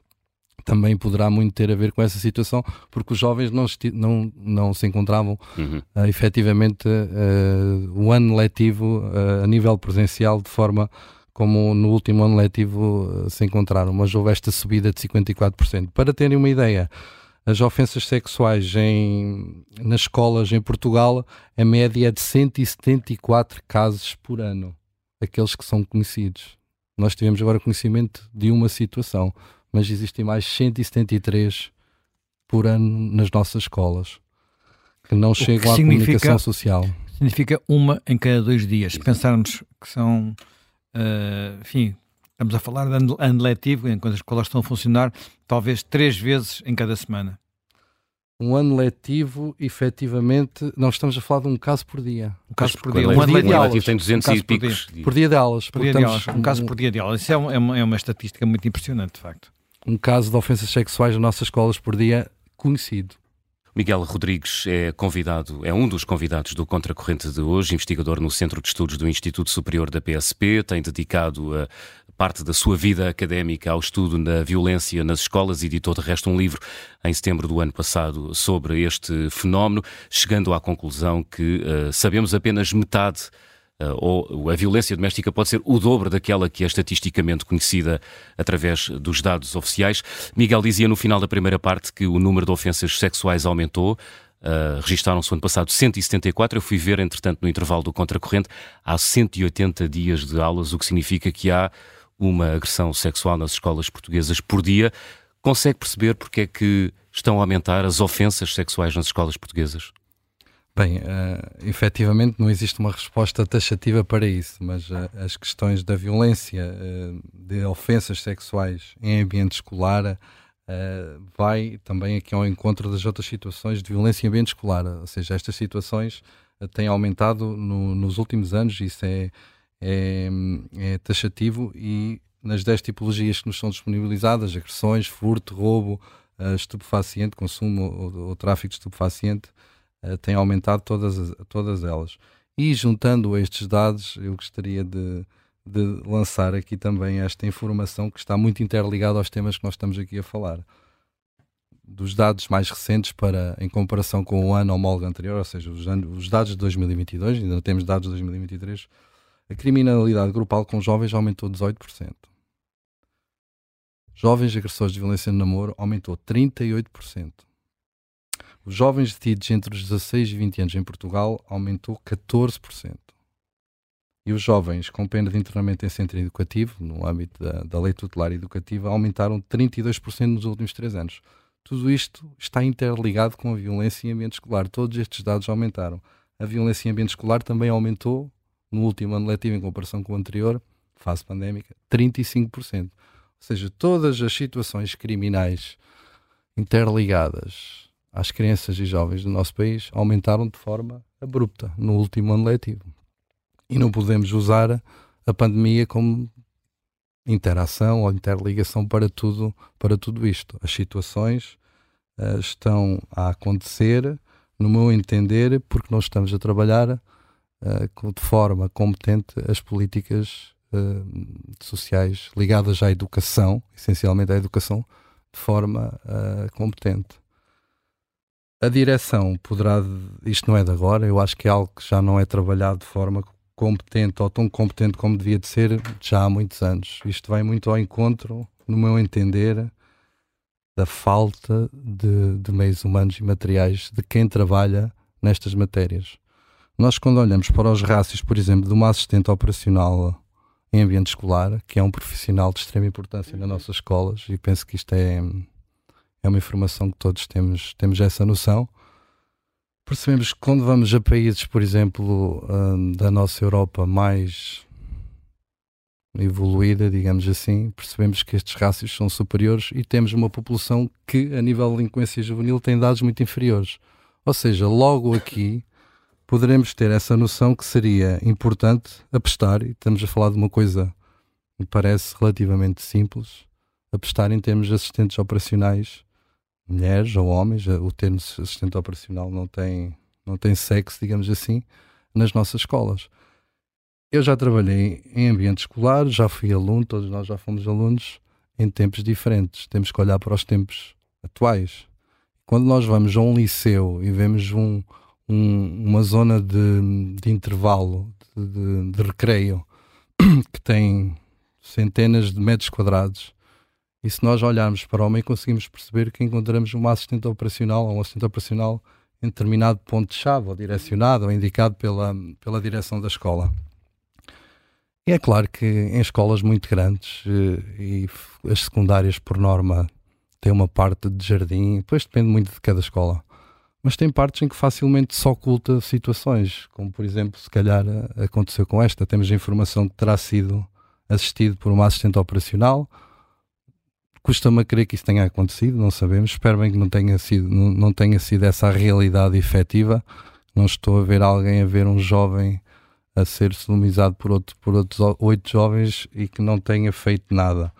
Também poderá muito ter a ver com essa situação, porque os jovens não, não, não se encontravam uhum. uh, efetivamente uh, o ano letivo uh, a nível presencial de forma como no último ano letivo se encontraram, mas houve esta subida de 54%. Para terem uma ideia, as ofensas sexuais em, nas escolas em Portugal, a média é de 174 casos por ano, aqueles que são conhecidos. Nós tivemos agora conhecimento de uma situação, mas existem mais 173 por ano nas nossas escolas que não chegam à comunicação social.
Significa uma em cada dois dias. Se pensarmos que são, uh, enfim, Estamos a falar de ano, ano letivo, enquanto as escolas estão a funcionar, talvez três vezes em cada semana.
Um ano letivo, efetivamente, não estamos a falar de um caso por dia.
Um caso por dia. Um,
um ano letivo aulas, tem 200 um e picos.
Por dia. por dia de aulas.
Por dia de aulas. Um, caso por dia de aulas. Isso é, é uma, é uma estatística muito impressionante, de facto.
Um caso de ofensas sexuais nas nossas escolas por dia conhecido.
Miguel Rodrigues é convidado, é um dos convidados do Contracorrente de hoje, investigador no Centro de Estudos do Instituto Superior da PSP, tem dedicado a parte da sua vida académica ao estudo da violência nas escolas, editou de resto um livro em setembro do ano passado sobre este fenómeno, chegando à conclusão que uh, sabemos apenas metade ou a violência doméstica pode ser o dobro daquela que é estatisticamente conhecida através dos dados oficiais. Miguel dizia no final da primeira parte que o número de ofensas sexuais aumentou. Uh, registaram-se no ano passado 174. Eu fui ver, entretanto, no intervalo do contracorrente, há 180 dias de aulas, o que significa que há uma agressão sexual nas escolas portuguesas por dia. Consegue perceber porque é que estão a aumentar as ofensas sexuais nas escolas portuguesas?
Bem, uh, efetivamente não existe uma resposta taxativa para isso, mas uh, as questões da violência, uh, de ofensas sexuais em ambiente escolar, uh, vai também aqui ao encontro das outras situações de violência em ambiente escolar. Ou seja, estas situações têm aumentado no, nos últimos anos, isso é, é, é taxativo e nas 10 tipologias que nos são disponibilizadas, agressões, furto, roubo, estupefaciente, consumo ou, ou, tráfico de estupefaciente, tem aumentado todas, todas elas. E juntando estes dados, eu gostaria de, de lançar aqui também esta informação que está muito interligada aos temas que nós estamos aqui a falar. Dos dados mais recentes para em comparação com o ano homólogo anterior, ou seja, os, anos, os dados de 2022, ainda temos dados de 2023, a criminalidade grupal com jovens aumentou 18%. Jovens agressores de violência no namoro aumentou 38%. Os jovens detidos entre os 16 e 20 anos em Portugal aumentou 14%. E os jovens com pena de internamento em centro educativo, no âmbito da, da lei tutelar educativa, aumentaram 32% nos últimos três anos. Tudo isto está interligado com a violência em ambiente escolar. Todos estes dados aumentaram. A violência em ambiente escolar também aumentou no último ano letivo em comparação com o anterior, fase pandémica, 35%. Ou seja, todas as situações criminais interligadas às crianças e jovens do nosso país aumentaram de forma abrupta no último ano letivo. E não podemos usar a pandemia como interação ou interligação para tudo, para tudo isto. As situações uh, estão a acontecer, no meu entender, porque nós estamos a trabalhar uh, de forma competente as políticas uh, sociais ligadas à educação, essencialmente à educação, de forma competente. A direção poderá, isto não é de agora, eu acho que é algo que já não é trabalhado de forma competente ou tão competente como devia de ser já há muitos anos. Isto vai muito ao encontro, no meu entender, da falta de, de meios humanos e materiais de quem trabalha nestas matérias. Nós, quando olhamos para os rácios, por exemplo, de uma assistente operacional em ambiente escolar, que é um profissional de extrema importância nas nossas escolas, e penso que isto é é uma informação que todos temos, temos essa noção. Percebemos que quando vamos a países, por exemplo, hum, da nossa Europa mais evoluída, digamos assim, percebemos que estes rácios são superiores e temos uma população que, a nível de delinquência juvenil, tem dados muito inferiores. Ou seja, logo aqui poderemos ter essa noção que seria importante apostar, e estamos a falar de uma coisa que parece relativamente simples, apostar em termos de assistentes operacionais mulheres ou homens, o termo assistente operacional não tem, não tem sexo, digamos assim, nas nossas escolas. Eu já trabalhei em ambiente escolar, já fui aluno, todos nós já fomos alunos em tempos diferentes. Temos que olhar para os tempos atuais. Quando nós vamos a um liceu e vemos um, um, uma zona de, de intervalo, de, de, de recreio, que tem centenas de metros quadrados, e se nós olharmos para o meio, conseguimos perceber que encontramos uma assistente operacional ou um assistente operacional em determinado ponto-chave, ou direcionado, ou indicado pela, pela direção da escola. E é claro que em escolas muito grandes, eh, e as secundárias, por norma, têm uma parte de jardim, depois depende muito de cada escola. Mas tem partes em que facilmente se oculta situações, como por exemplo, se calhar eh, aconteceu com esta. Temos a informação que terá sido assistido por uma assistente operacional, Custa-me a crer que isso tenha acontecido, não sabemos. Espero bem que não tenha sido, não, não tenha sido essa a realidade efetiva. Não estou a ver alguém, a ver um jovem a ser sodomizado por, outro, por outros oito jovens e que não tenha feito nada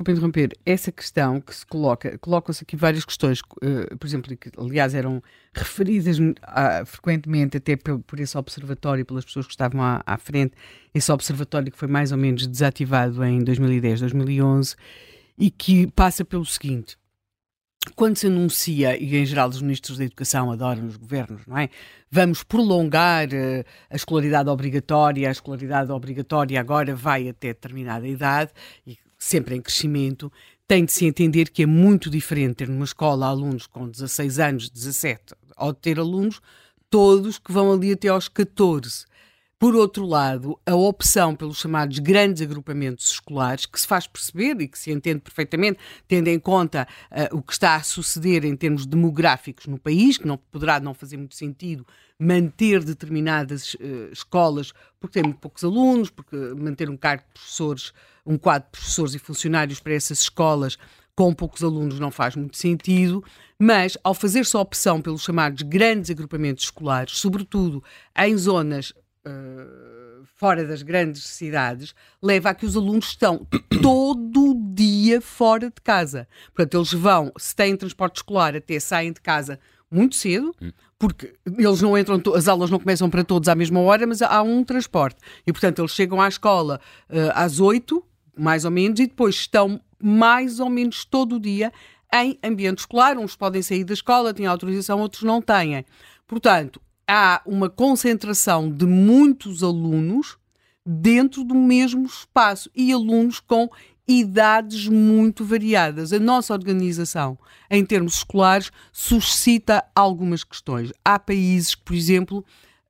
desculpe interromper, essa questão que se coloca, colocam-se aqui várias questões, uh, por exemplo, que aliás eram referidas uh, frequentemente até por, por, esse observatório, pelas pessoas que estavam à, à, frente, esse observatório que foi mais ou menos desativado em 2010, 2011, e que passa pelo seguinte. Quando se anuncia, e em geral os ministros da Educação adoram os governos, não é? Vamos prolongar uh, a escolaridade obrigatória, a escolaridade obrigatória agora vai até determinada idade, e sempre em crescimento, tem de se entender que é muito diferente ter numa escola alunos com 16 anos, 17, ou ter alunos todos que vão ali até aos 14. Por outro lado, a opção pelos chamados grandes agrupamentos escolares, que se faz perceber e que se entende perfeitamente, tendo em conta uh, o que está a suceder em termos demográficos no país, que não poderá não fazer muito sentido manter determinadas uh, escolas porque tem muito poucos alunos, porque manter um cargo de professores, um quadro de professores e funcionários para essas escolas com poucos alunos não faz muito sentido, mas ao fazer-se a opção pelos chamados grandes agrupamentos escolares, sobretudo em zonas uh, fora das grandes cidades, leva a que os alunos estão todo dia fora de casa. Portanto, eles vão, se têm transporte escolar, até saem de casa muito cedo, hum. Porque eles não entram, as aulas não começam para todos à mesma hora, mas há um transporte. E, portanto, eles chegam à escola uh, às 8, mais ou menos, e depois estão mais ou menos todo o dia em ambiente escolar. Uns podem sair da escola, têm autorização, outros não têm. Portanto, há uma concentração de muitos alunos dentro do mesmo espaço e alunos com idades muito variadas. A nossa organização, em termos escolares, suscita algumas questões. Há países que, por exemplo,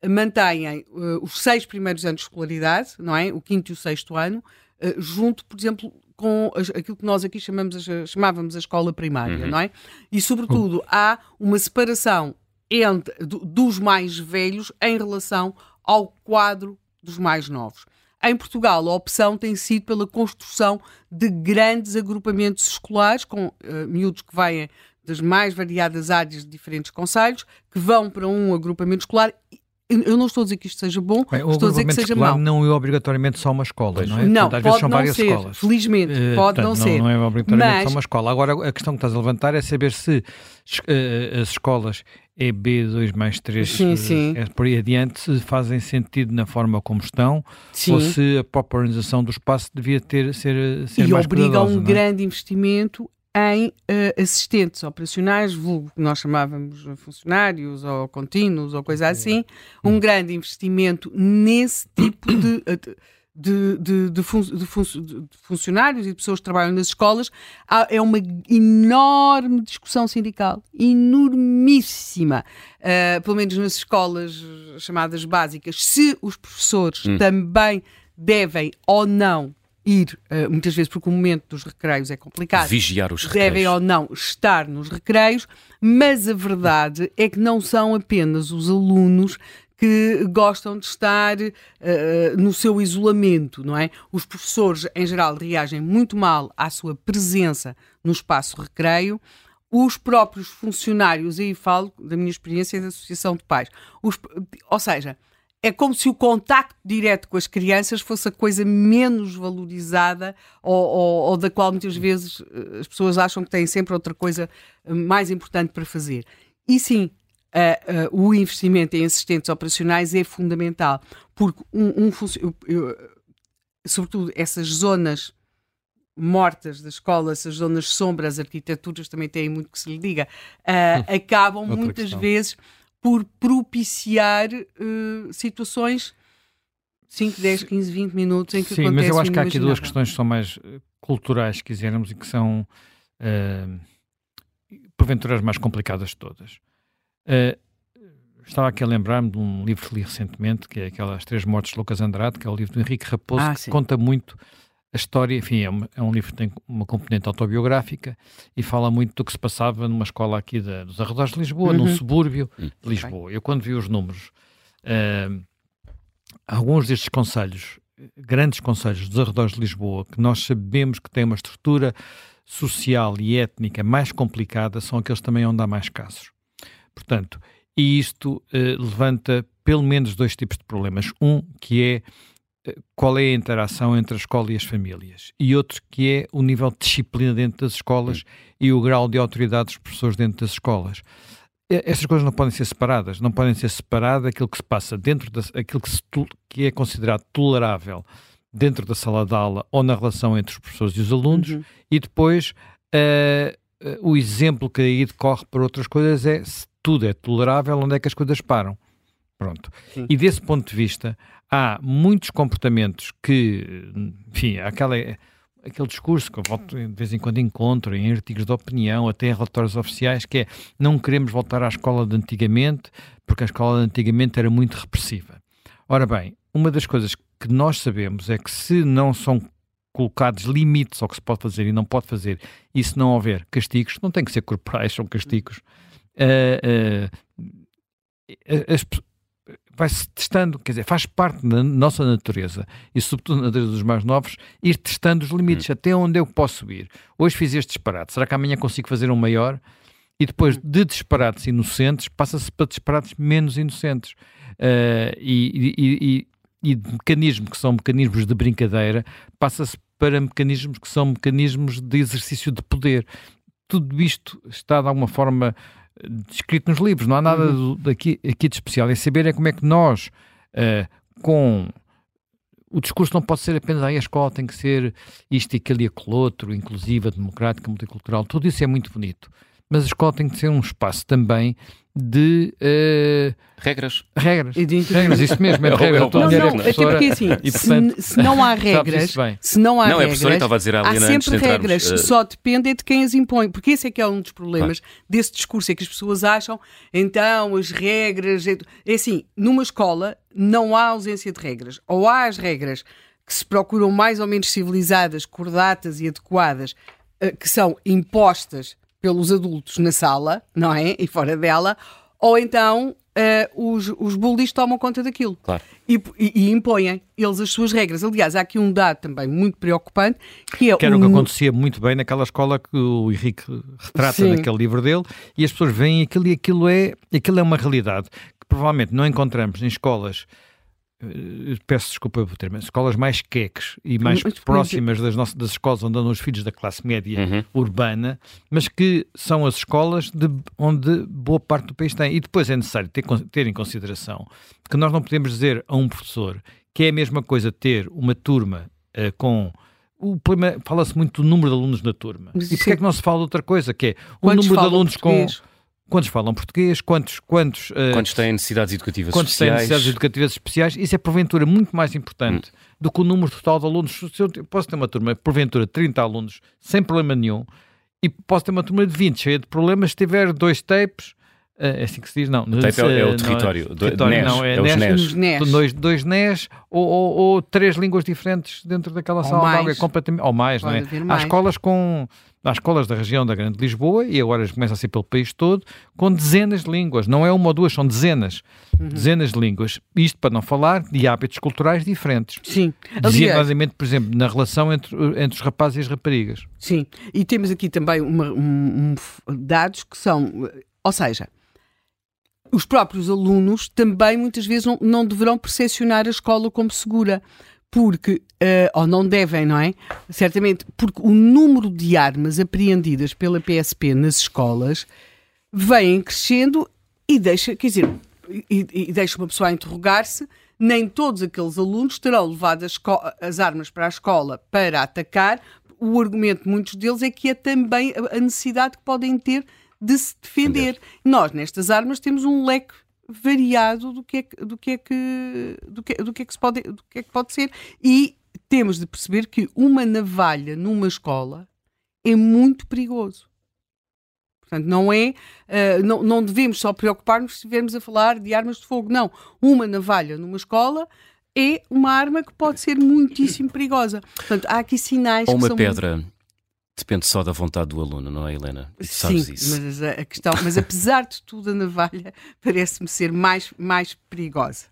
mantêm uh, os seis primeiros anos de escolaridade, não é? O quinto e o sexto ano, uh, junto, por exemplo, com aquilo que nós aqui chamamos, chamávamos a escola primária, uhum. não é? E, sobretudo, há uma separação entre, do, dos mais velhos em relação ao quadro dos mais novos. Em Portugal, a opção tem sido pela construção de grandes agrupamentos escolares, com uh, miúdos que vêm das mais variadas áreas de diferentes conselhos, que vão para um agrupamento escolar eu não estou a dizer que isto seja bom, Bem, estou a dizer que seja mau.
não é obrigatoriamente só uma escola, não é?
Não, portanto, pode não ser, escolas. felizmente, uh, pode não, ser.
Não é obrigatoriamente Mas... só uma escola. Agora, a questão que estás a levantar é saber se uh, as escolas é B2 mais 3 sim, sim. É por aí adiante, se fazem sentido na forma como estão sim. ou se a própria organização do espaço devia ter, ser, ser
e
mais
obriga
a
um
é?
grande investimento em uh, assistentes operacionais, vulgo que nós chamávamos funcionários ou contínuos ou coisa assim, um grande investimento nesse tipo de de, de, de, fun de, fun de, funcionários e de pessoas que trabalham nas escolas, há, é uma enorme discussão sindical, enormíssima, uh, pelo menos nas escolas chamadas básicas, se os professores hum. também devem ou não ir, uh, muitas vezes porque o momento dos recreios é complicado,
vigiar os recreios.
devem ou não estar nos recreios, mas a verdade é que não são apenas os alunos que gostam de estar uh, no seu isolamento, não é? Os professores, em geral, reagem muito mal à sua presença no espaço recreio. Os próprios funcionários, aí falo da minha experiência da Associação de Pais, os, ou seja, é como se o contacto direto com as crianças fosse a coisa menos valorizada ou, ou, ou, da qual muitas vezes eh, as pessoas acham que têm sempre outra coisa mais importante para fazer. E sim, uh, uh, o investimento em assistentes operacionais é fundamental, porque um, um sobretudo essas zonas mortas da escola, essas zonas sombras, arquiteturas também têm muito que se lhe diga, uh, acabam muitas questão. vezes por propiciar uh, situações 5, 10, 15, 20 minutos em que
Sim, mas eu acho que há aqui duas questões que são mais culturais, se quisermos, e que são uh, porventura as mais complicadas de todas. Uh, estava aqui a lembrar-me de um livro que li recentemente, que é aquelas Três Mortes de Lucas Andrade, que é o livro do Henrique Raposo, ah, que conta muito a história, enfim, é um, é um, livro que tem uma componente autobiográfica e fala muito do que se passava numa escola aqui de, dos arredores de Lisboa, uhum. num subúrbio de Lisboa. Eu quando vi os números, uh, alguns destes conselhos, grandes conselhos dos arredores de Lisboa, que nós sabemos que têm uma estrutura social e étnica mais complicada, são aqueles também onde há mais casos. Portanto, e isto uh, levanta pelo menos dois tipos de problemas. Um que é uh, qual é a interação entre a escola e as famílias, e outro que é o nível de disciplina dentro das escolas e o grau de autoridade dos professores dentro das escolas. Estas coisas não podem ser separadas, não podem ser separadas aquilo que se passa dentro da, aquilo que, que é considerado tolerável dentro da sala de aula ou na relação entre os professores e os alunos, uhum. e depois uh, uh, o exemplo que aí decorre para outras coisas é se tudo é tolerável, onde é que as coisas param? Pronto. Sim. E desse ponto de vista, há muitos comportamentos que, enfim, aquela, aquele discurso que eu volto, de vez em quando encontro em artigos de opinião, até em relatórios oficiais, que é não queremos voltar à escola de antigamente, porque a escola de antigamente era muito repressiva. Ora bem, uma das coisas que nós sabemos é que se não são colocados limites ao que se pode fazer e não pode fazer, e se não houver castigos, não tem que ser corporais, são castigos, uh, uh, vai-se testando, quer dizer, faz parte da nossa natureza e, sobretudo na natureza dos mais novos, ir testando os limites, hum. até onde eu posso ir. Hoje fiz este disparate, será que amanhã consigo fazer um maior? E depois de disparates inocentes, passa-se para disparates menos inocentes. Uh, e, e, e, e de mecanismos que são mecanismos de brincadeira, passa-se para mecanismos que são mecanismos de exercício de poder. Tudo isto está, de alguma forma, escrito nos livros, não há nada uhum. daqui, aqui de especial. É saber é como é que nós, uh, com o discurso não pode ser apenas aí a escola tem que ser isto e aquele e aquele outro, inclusiva, democrática, multicultural, tudo isso é muito bonito. Mas a escola tem que ser um espaço também de uh,
regras.
Regras.
E de
regras, isso mesmo, é, é regra.
Não, não, não até porque assim, e, portanto, se, se, não há regras, se não há
não,
regras,
é estava a dizer
há sempre regras, uh... só depende de quem as impõe, porque esse é que é um dos problemas claro. desse discurso, é que as pessoas acham, então, as regras, é, é assim, numa escola não há ausência de regras, ou há as regras que se procuram mais ou menos civilizadas, cordatas e adequadas, uh, que são impostas pelos adultos na sala, não é? E fora dela, ou então uh, os, os bullies tomam conta daquilo
claro.
e, e, impõem eles as suas regras. Aliás, há aqui um dado também muito preocupante que é
que era o que acontecia muito bem naquela escola que o Henrique retrata Sim. naquele livro dele e as pessoas veem aquilo e aquilo é, aquilo é uma realidade que provavelmente não encontramos em escolas peço desculpa por termo, escolas mais queques e mais mas, próximas das, nossas, das escolas onde andam os filhos da classe média uhum. urbana, mas que são as escolas de, onde boa parte do país tem. E depois é necessário ter, ter em consideração que nós não podemos dizer a um professor que é a mesma coisa ter uma turma uh, com o problema, fala-se muito do número de alunos na turma. Mas, e porquê é que não se fala de outra coisa? Que é o número de alunos português? com quantos falam português, quantos... Quantos,
uh, quantos têm necessidades educativas
quantos
especiais.
têm necessidades educativas especiais. Isso é, porventura, muito mais importante hum. do que o número total de alunos. Se eu posso ter uma turma, porventura, 30 alunos, sem problema nenhum, e posso ter uma turma de 20, cheia de problemas, se tiver dois tapes, eh, é assim que se diz, não.
O tape é, é o território. Não é, território NES, não, é, é
NES, NES. Dois, dois NES ou, ou, ou, três línguas diferentes dentro daquela ou sala mais. de aula. É completamente, ou mais, Pode não é? Mais. Há escolas com às escolas da região da Grande Lisboa e agora começa a ser pelo país todo, com dezenas de línguas. Não é uma ou duas, são dezenas. Uhum. Dezenas de línguas. Isto para não falar de hábitos culturais diferentes.
Sim.
Designadamente, por exemplo, na relação entre, entre os rapazes e as raparigas.
Sim. E temos aqui também uma, um, um, dados que são. Ou seja, os próprios alunos também muitas vezes não, não deverão percepcionar a escola como segura porque, uh, ou não devem, não é? Certamente, porque o número de armas apreendidas pela PSP nas escolas vem crescendo e deixa, quer dizer, e, e deixa uma pessoa a interrogar-se. Nem todos aqueles alunos terão levado as, as armas para a escola para atacar. O argumento de muitos deles é que é também a necessidade que podem ter de se defender. defender. Nós, nestas armas, temos um leque variado do que é que, do que, é que, do que, do que, é que se pode, do que é que pode ser. E temos de perceber que uma navalha numa escola é muito perigoso. Portanto, não é, uh, não, não devemos só preocupar-nos se estivermos a falar de armas de fogo. Não. Uma navalha numa escola é uma arma que pode ser muitíssimo perigosa. Portanto, há aqui sinais
Ou
uma
pedra. Muito... Depende só da vontade do aluno, não é, Helena?
Sim, mas a questão, mas apesar de tudo, a navalha parece-me ser mais, mais perigosa.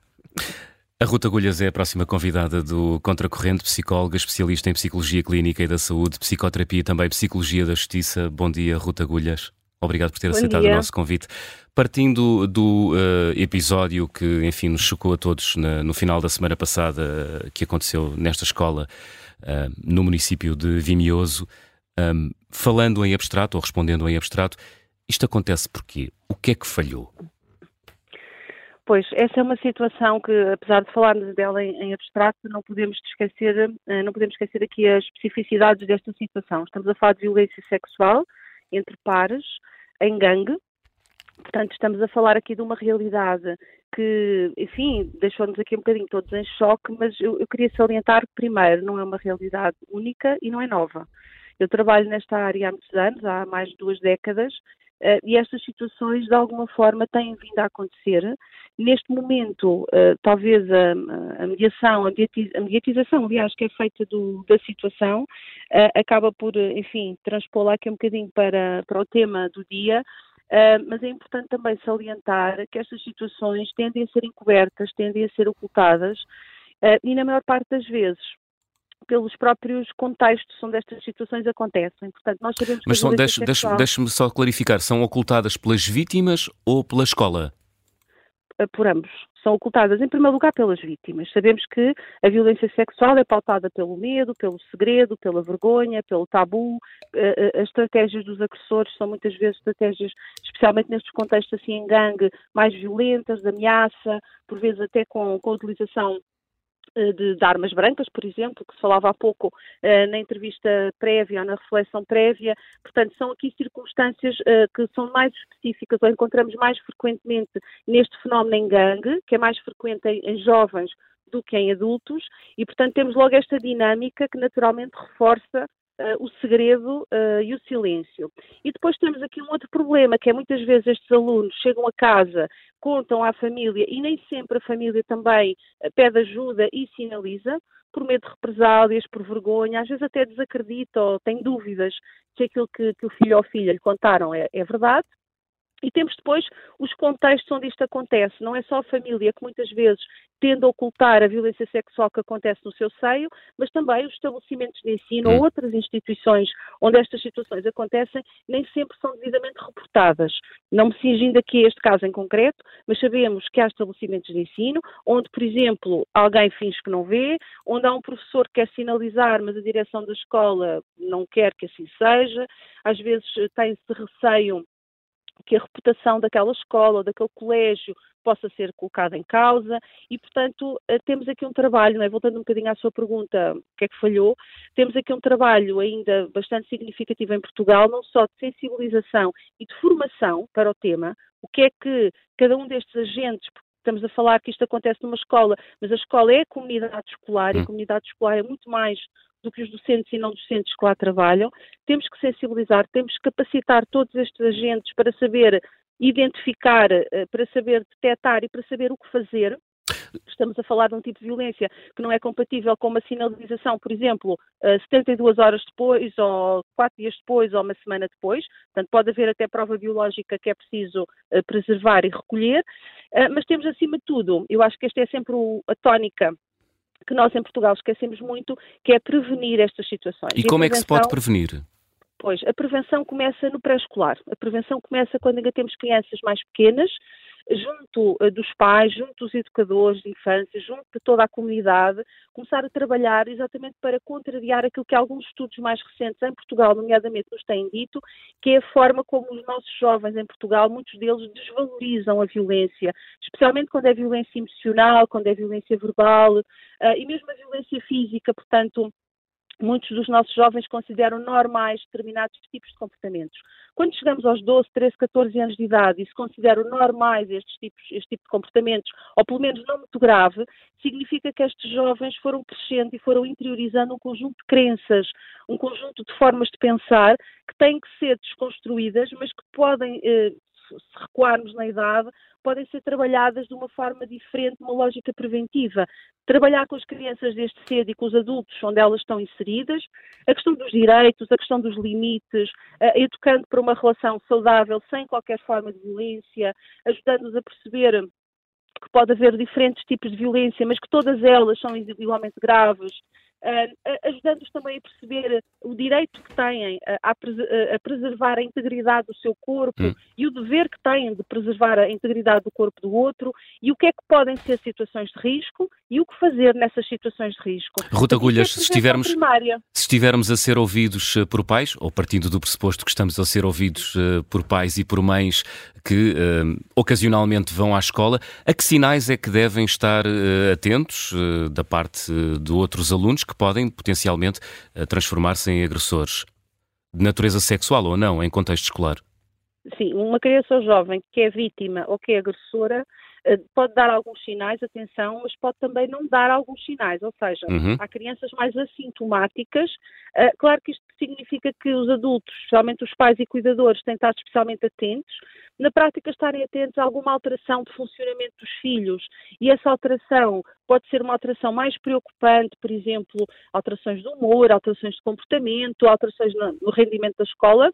A Ruta Agulhas é a próxima convidada do Contracorrente, psicóloga, especialista em psicologia clínica e da saúde, psicoterapia e também psicologia da justiça. Bom dia, Ruta Agulhas. Obrigado por ter Bom aceitado dia. o nosso convite. Partindo do uh, episódio que, enfim, nos chocou a todos na, no final da semana passada, uh, que aconteceu nesta escola uh, no município de Vimioso, um, falando em abstrato ou respondendo em abstrato, isto acontece porquê? O que é que falhou?
Pois, essa é uma situação que, apesar de falarmos dela em, em, abstrato, não podemos esquecer, eh, não podemos esquecer aqui as especificidades desta situação. Estamos a falar de violência sexual entre pares, em gangue. Portanto, estamos a falar aqui de uma realidade que, enfim, deixou-nos aqui um bocadinho todos em choque, mas eu, eu queria salientar que, primeiro, não é uma realidade única e não é nova. Eu trabalho nesta área há muitos anos, há mais de duas décadas, uh, e estas situações de alguma forma têm vindo a acontecer. Neste momento, uh, talvez a, mediação, a, mediatização, aliás, que é feita do, da situação, uh, acaba por, enfim, transpô-la aqui um bocadinho para, para o tema do dia, mas é importante também salientar que estas situações tendem a ser encobertas, tendem a ser ocultadas e, na maior parte das vezes, pelos próprios contextos onde estas situações acontecem. Portanto, nós sabemos
Mas são, deixe, deixe, deixe-me só clarificar, são ocultadas pelas vítimas ou pela escola?
por ambos. São ocultadas, em primeiro lugar, pelas vítimas. Sabemos que a violência sexual é pautada pelo medo, pelo segredo, pela vergonha, pelo tabu. As estratégias dos agressores são muitas vezes estratégias, especialmente nestes contextos assim em gangue, mais violentas, de ameaça, por vezes até com, com a utilização eh, de, de, armas brancas, por exemplo, que se falava há pouco uh, na entrevista prévia ou na reflexão prévia. Portanto, são aqui circunstâncias uh, que são mais específicas ou encontramos mais frequentemente neste fenómeno em gangue, que é mais frequente em, em jovens do que em adultos, e portanto temos logo esta dinâmica que naturalmente reforça Uh, o segredo uh, e o silêncio. E depois temos aqui um outro problema, que é muitas vezes estes alunos chegam a casa, contam à família e nem sempre a família também uh, pede ajuda e sinaliza, por medo de represálias, por vergonha, às vezes até desacredita ou tem dúvidas se aquilo que, que o filho ou filha lhe contaram é, é verdade. E temos depois os contextos onde isto acontece. Não é só a família que muitas vezes tende a ocultar a violência sexual que acontece no seu seio, mas também os estabelecimentos de ensino ou hum. outras instituições onde estas situações acontecem nem sempre são devidamente reportadas. Não me cingindo aqui a este caso em concreto, mas sabemos que há estabelecimentos de ensino onde, por exemplo, alguém finge que não vê, onde há um professor que quer sinalizar, mas a direção da escola não quer que assim seja, às vezes tem-se receio que a reputação daquela escola ou daquele colégio possa ser colocada em causa e, portanto, eh, temos aqui um trabalho, é? voltando um bocadinho à sua pergunta, o que é que falhou, temos aqui um trabalho ainda bastante significativo em Portugal, não só de sensibilização e de formação para o tema, o que é que cada um destes agentes, estamos a falar que isto acontece numa escola, mas a escola é a comunidade escolar e a hum. comunidade escolar é muito mais do que os docentes e não docentes que lá trabalham. Temos que sensibilizar, temos que capacitar todos estes agentes para saber identificar, eh, para saber detectar e para saber o que fazer. Estamos a falar de um tipo de violência que não é compatível com uma sinalização, por exemplo, 72 eh, horas depois, ou 4 dias depois, ou uma semana depois. Portanto, pode haver até prova biológica que é preciso eh, preservar e recolher. Mas temos, acima de tudo, eu acho que esta é sempre a tónica que nós em Portugal esquecemos muito, que é prevenir estas situações.
E, e como é que se pode prevenir?
Pois, a prevenção começa no pré-escolar. A prevenção começa quando ainda temos crianças mais pequenas, junto uh, dos pais, junto dos educadores de infância, junto de toda a comunidade, começar a trabalhar exatamente para contrariar aquilo que alguns estudos mais recentes em Portugal, nomeadamente, nos têm dito, que é a forma como os nossos jovens em Portugal, muitos deles desvalorizam a violência, especialmente quando é violência emocional, quando é violência verbal uh, e mesmo a violência física, portanto muitos dos nossos jovens consideram normais determinados tipos de comportamentos. Quando chegamos aos 12, 13, 14 anos de idade e se consideram normais estes tipos, este tipo de comportamentos, ou pelo menos não muito grave, significa que estes jovens foram crescendo e foram interiorizando um conjunto de crenças, um conjunto de formas de pensar que têm que ser desconstruídas, mas que podem eh, se recuarmos na idade, podem ser trabalhadas de uma forma diferente, uma lógica preventiva. Trabalhar com as crianças desde cedo e com os adultos onde elas estão inseridas, a questão dos direitos, a questão dos limites, educando para uma relação saudável, sem qualquer forma de violência, ajudando-os a perceber que pode haver diferentes tipos de violência, mas que todas elas são igualmente graves, ajudando-os também a perceber o direito que têm a, a, preservar a integridade do seu corpo hum. e o dever que têm de preservar a integridade do corpo do outro e o que é que podem ser situações de risco e o que fazer nessas situações de risco.
Ruta Agulhas, se estivermos, se estivermos a ser ouvidos eh, por pais, ou partindo do pressuposto que estamos a ser ouvidos uh, por pais e por mães que uh, ocasionalmente vão à escola, a que sinais é que devem estar uh, atentos da parte de outros alunos que podem potencialmente eh, transformar-se em agressores, de natureza sexual ou não, em contexto escolar.
Sim, uma criança ou jovem que é vítima ou que é agressora eh, pode dar alguns sinais, atenção, mas pode também não dar alguns sinais, ou seja, uhum. há crianças mais assintomáticas. Uh, claro que isto significa que os adultos, especialmente os pais e cuidadores, têm de estar especialmente atentos, na prática estarem atentos a alguma alteração de funcionamento dos filhos. E essa alteração pode ser uma alteração mais preocupante, por exemplo, alterações do humor, alterações de comportamento, alterações no rendimento da escola,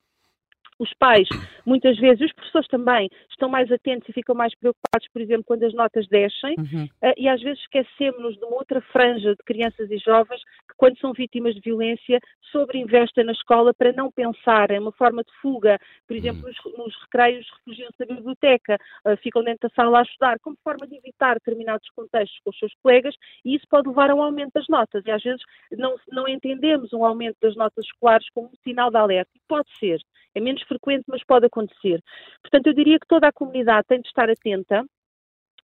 os pais, muitas vezes, os professores também, estão mais atentos e ficam mais preocupados, por exemplo, quando as notas descem, uhum. uh, e às vezes esquecemos-nos de uma outra franja de crianças e jovens que, quando são vítimas de violência, sobreinvestem na escola para não pensar. Em uma forma de fuga, por exemplo, nos, nos recreios refugiam-se na biblioteca, uh, ficam dentro da sala a estudar, como forma de evitar determinados contextos com os seus colegas, e isso pode levar a um aumento das notas, e às vezes não, não entendemos um aumento das notas escolares como um sinal de alerta, pode ser, é menos frequente, mas pode acontecer. Portanto, eu diria que toda a comunidade tem de estar atenta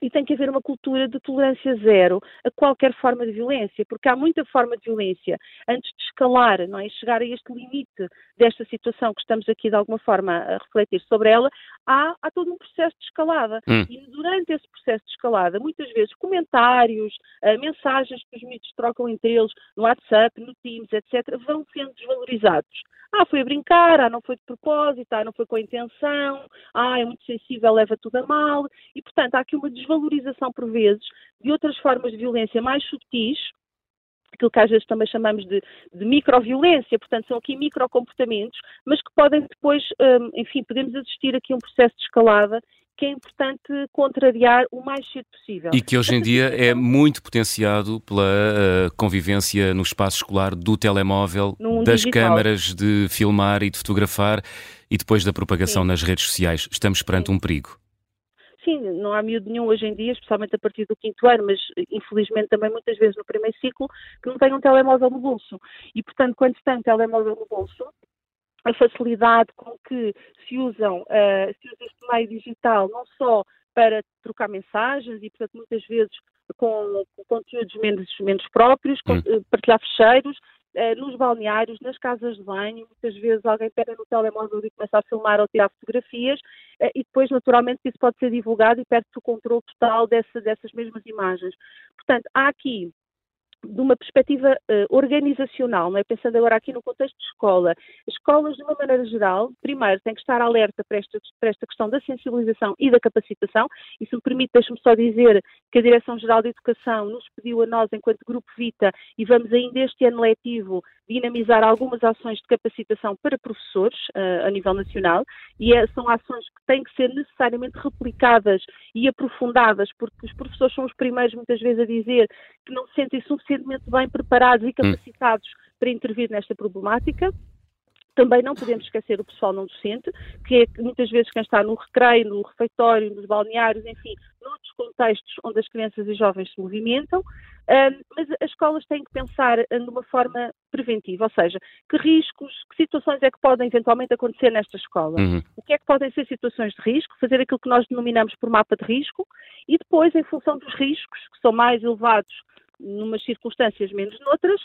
e tem que haver uma cultura de tolerância zero a qualquer forma de violência, porque há muita forma de violência antes de escalar, não é? Chegar a este limite desta situação que estamos aqui de alguma forma a refletir sobre ela, há, há todo um processo de escalada. Hum. E durante esse processo de escalada, muitas vezes comentários, uh, mensagens que os mitos trocam entre eles no WhatsApp, no Teams, etc., vão sendo desvalorizados. Ah, foi a brincar, ah, não foi de propósito, ah, não foi com a intenção, ah, é muito sensível, leva tudo a mal. E, portanto, há aqui uma desvalorização, por vezes, de outras formas de violência mais sutis, aquilo que às vezes também chamamos de, de microviolência, portanto são aqui microcomportamentos, mas que podem depois, hum, enfim, podemos assistir aqui a um processo de escalada que é importante contrariar o mais cedo possível.
E que hoje em dia é muito potenciado pela uh, convivência no espaço escolar do telemóvel, das digital. câmaras de filmar e de fotografar e depois da propagação Sim. nas redes sociais. Estamos perante Sim. um perigo.
Não há miúdo nenhum hoje em dia, especialmente a partir do quinto ano, mas infelizmente também muitas vezes no primeiro ciclo, que não tem um telemóvel no bolso. E, portanto, quando se tem um telemóvel no bolso, a facilidade com que se usam, uh, se usa este meio digital, não só para trocar mensagens e, portanto, muitas vezes com, com conteúdos menos, menos próprios, com, uh, partilhar fecheiros, nos balneários, nas casas de banho, muitas vezes alguém pega no telemóvel e começa a filmar ou tirar fotografias e depois, naturalmente, isso pode ser divulgado e perde-se o controle total dessa, dessas mesmas imagens. Portanto, há aqui de uma perspectiva uh, organizacional, é? pensando agora aqui no contexto de escola, as escolas, de uma maneira geral, primeiro têm que estar alerta para esta, para esta questão da sensibilização e da capacitação, e se me permite, deixe-me só dizer que a Direção-Geral de Educação nos pediu a nós, enquanto Grupo Vita, e vamos ainda este ano letivo dinamizar algumas ações de capacitação para professores uh, a nível nacional, e é, são ações que têm que ser necessariamente replicadas e aprofundadas, porque os professores são os primeiros, muitas vezes, a dizer que não se sentem suficientemente bem preparados e hum. capacitados hum. para intervir nesta problemática. Também não podemos esquecer o pessoal não docente, que é muitas vezes quem está no recreio, no refeitório, nos balneários, enfim, noutros contextos onde as crianças e jovens se movimentam, mas as escolas têm que pensar numa forma preventiva, ou seja, que riscos, que situações é que podem eventualmente acontecer nesta escola? Uhum. O que é que podem ser situações de risco? Fazer aquilo que nós denominamos por mapa de risco e depois, em função dos riscos, que são mais elevados numas circunstâncias menos noutras.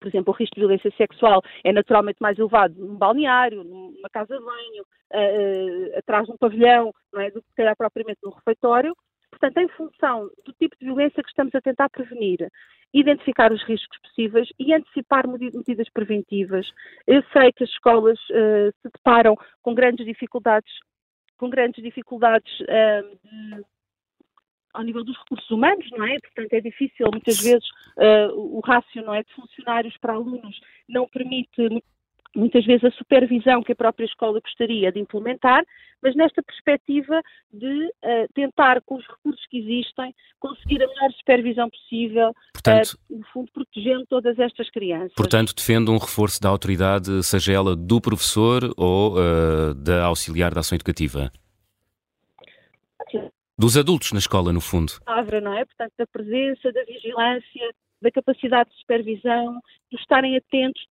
Por exemplo, o risco de violência sexual é naturalmente mais elevado num balneário, numa casa de banho, uh, atrás de um pavilhão, não é, do que se calhar propriamente num refeitório. Portanto, em função do tipo de violência que estamos a tentar prevenir, identificar os riscos possíveis e antecipar medidas preventivas. Eu sei que as escolas uh, se deparam com grandes dificuldades, com grandes dificuldades de ao nível dos recursos humanos, não é? Portanto, é difícil, muitas vezes, uh, o rácio não é, de funcionários para alunos não permite muitas vezes a supervisão que a própria escola gostaria de implementar, mas nesta perspectiva de uh, tentar, com os recursos que existem, conseguir a melhor supervisão possível, portanto, uh, no fundo protegendo todas estas crianças.
Portanto, defende um reforço da autoridade, seja ela do professor ou uh, da auxiliar da ação educativa dos adultos na escola, no fundo.
Palavra, não é? Portanto, da presença, da vigilância, da capacidade de supervisão, de estarem atentos,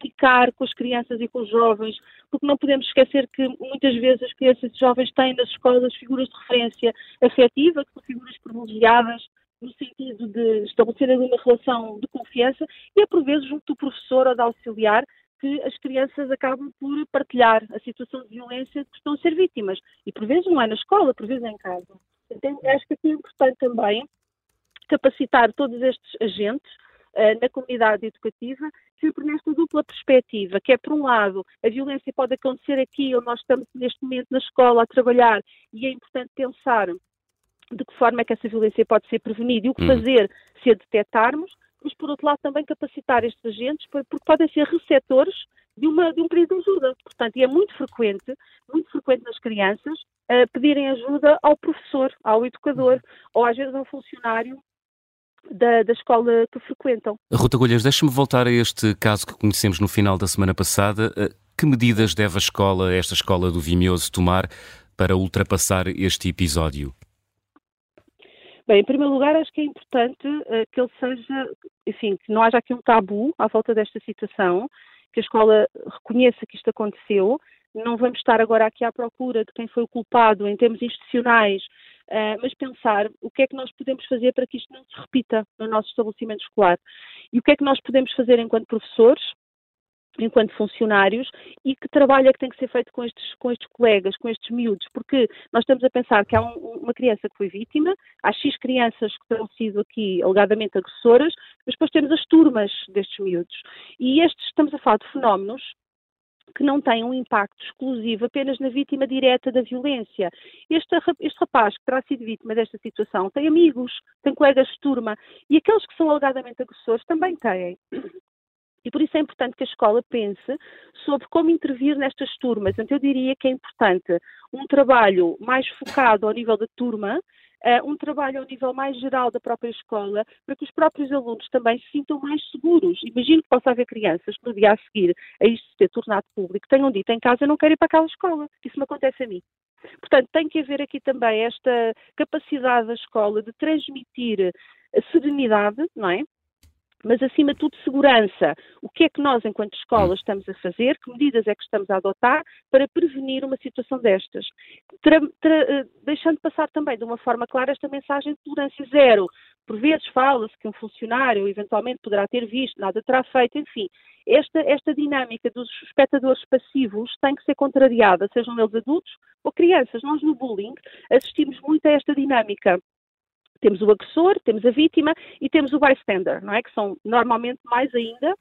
ficar com as crianças e com os jovens, porque não podemos esquecer que muitas vezes as crianças e jovens têm nas escolas figuras de referência afetiva, que são figuras privilegiadas, no sentido de estabelecer uma relação de confiança, e é por vezes junto do professor ou da auxiliar que as crianças acabam por partilhar a situação de violência de que estão a ser vítimas. E por vezes não é na escola, por vezes é em casa. Então, acho que aqui é importante também capacitar todos estes agentes uh, na comunidade educativa, sempre nesta dupla perspectiva, que é, por um lado, a violência pode acontecer aqui, onde nós estamos neste momento na escola a trabalhar, e é importante pensar de que forma é que essa violência pode ser prevenida e o que hum. fazer se a detectarmos, mas por outro lado também capacitar estes agentes, porque podem ser receptores de, uma, de um pedido de ajuda. Portanto, e é muito frequente, muito frequente nas crianças, uh, pedirem ajuda ao professor, ao educador, ou às vezes ao funcionário da, da, escola que frequentam.
Ruta Golhas, deixe-me voltar a este caso que conhecemos no final da semana passada. Que medidas deve a escola, esta escola do Vimioso, tomar para ultrapassar este episódio?
Bem, em primeiro lugar, acho que é importante uh, que ele seja, enfim, que não haja aqui um tabu à volta desta situação, que a escola reconheça que isto aconteceu. Não vamos estar agora aqui à procura de quem foi o culpado em termos institucionais, uh, mas pensar o que é que nós podemos fazer para que isto não se repita no nosso estabelecimento escolar. E o que é que nós podemos fazer enquanto professores, enquanto funcionários e que trabalho é que tem que ser feito com estes, com estes colegas, com estes miúdos, porque nós estamos a pensar que há um, uma criança que foi vítima, há X crianças que terão sido aqui alegadamente agressoras, mas depois temos as turmas destes miúdos. E estes, estamos a falar de fenómenos que não têm um impacto exclusivo apenas na vítima direta da violência. Este, este rapaz que terá sido vítima desta situação tem amigos, tem colegas de turma e aqueles que são alegadamente agressores também têm. E por isso é importante que a escola pense sobre como intervir nestas turmas. Então, eu diria que é importante um trabalho mais focado ao nível da turma, uh, um trabalho ao nível mais geral da própria escola, para que os próprios alunos também se sintam mais seguros. Imagino que possa haver crianças que no dia a seguir a isto ter tornado público tenham dito em casa não quero ir para aquela escola. Isso me acontece a mim. Portanto, tem que haver aqui também esta capacidade da escola de transmitir serenidade, não é? Mas acima de tudo segurança. O que é que nós, enquanto escola, estamos a fazer? Que medidas é que estamos a adotar para prevenir uma situação destas? Tra, tra, eh, deixando passar também de uma forma clara esta mensagem de tolerância zero. Por vezes fala-se que um funcionário eventualmente poderá ter visto, nada terá feito, enfim. Esta, esta dinâmica dos espectadores passivos tem que ser contrariada, sejam eles adultos ou crianças. Nós no bullying assistimos muito a esta dinâmica temos o agressor, temos a vítima e temos o bystander, não é? Que são normalmente mais ainda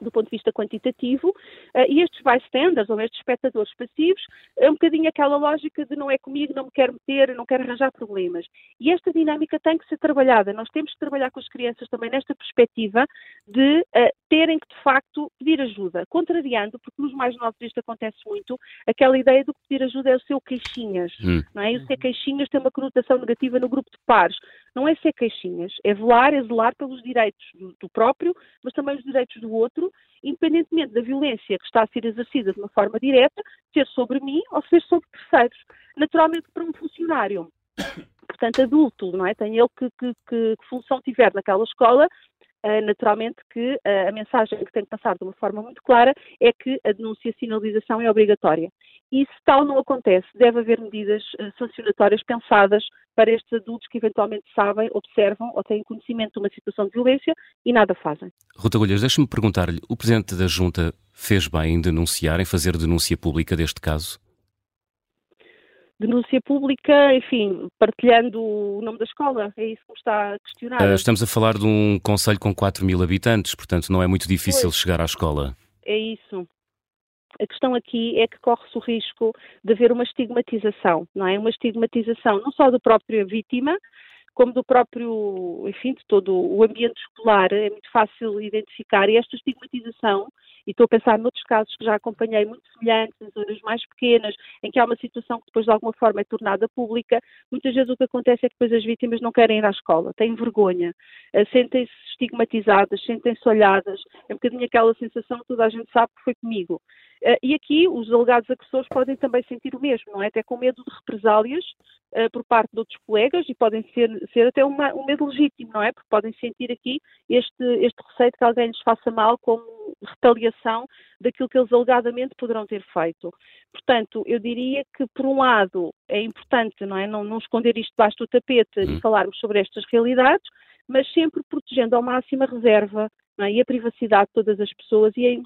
do ponto de vista quantitativo, uh, e estes bystanders, ou estes espectadores passivos, é um bocadinho aquela lógica de não é comigo, não me quero meter, não quero arranjar problemas. E esta dinâmica tem que ser trabalhada. Nós temos que trabalhar com as crianças também nesta perspectiva de uh, terem que, de facto, pedir ajuda, contrariando, porque nos mais novos isto acontece muito, aquela ideia de que pedir ajuda é o seu queixinhas, hum. não é? E o ser queixinhas tem uma conotação negativa no grupo de pares. Não é ser queixinhas, é velar, é zelar pelos direitos do, do próprio, mas também os direitos do outro independentemente da violência que está a ser exercida de uma forma direta, ser sobre mim ou ser sobre terceiros. Naturalmente, para um funcionário, portanto, adulto, não é? Tem ele que, que, que função tiver naquela escola, Uh, naturalmente que uh, a mensagem que tem que passar de uma forma muito clara é que a denúncia sinalização é obrigatória. E se tal não acontece, deve haver medidas uh, sancionatórias pensadas para estes adultos que eventualmente sabem, observam ou têm conhecimento de uma situação de violência e nada fazem.
Ruta Golhas, deixe-me perguntar-lhe, o Presidente da Junta fez bem em denunciar, em fazer denúncia pública deste caso?
denúncia pública, enfim, partilhando o nome da escola, é isso que me está a questionar. Uh,
estamos a falar de um conselho com 4 mil habitantes, portanto não é muito difícil pois, chegar à escola.
É isso. A questão aqui é que corre-se o risco de haver uma estigmatização, não é? Uma estigmatização não só da própria vítima, como do próprio, enfim, de todo o ambiente escolar, é muito fácil identificar. E esta estigmatização, e estou a pensar noutros casos que já acompanhei muito semelhantes, em zonas mais pequenas, em que há uma situação que depois de alguma forma é tornada pública, muitas vezes o que acontece é que depois as vítimas não querem ir à escola, têm vergonha, eh, sentem-se estigmatizadas, sentem-se olhadas, é um bocadinho aquela sensação que toda a gente sabe que foi comigo. Eh, e aqui os alegados agressores podem também sentir o mesmo, não é? Até com medo de represálias uh, por parte de outros colegas e podem ser, ser até uma, um medo legítimo, não é? Porque podem sentir aqui este, este receio de que alguém lhes faça mal como retaliação daquilo que eles alegadamente poderão ter feito. Portanto, eu diria que, por um lado, é importante, não é? Não, não esconder isto debaixo do tapete hum. e falarmos sobre estas realidades, mas sempre protegendo ao máximo a reserva é? e a privacidade de todas as pessoas e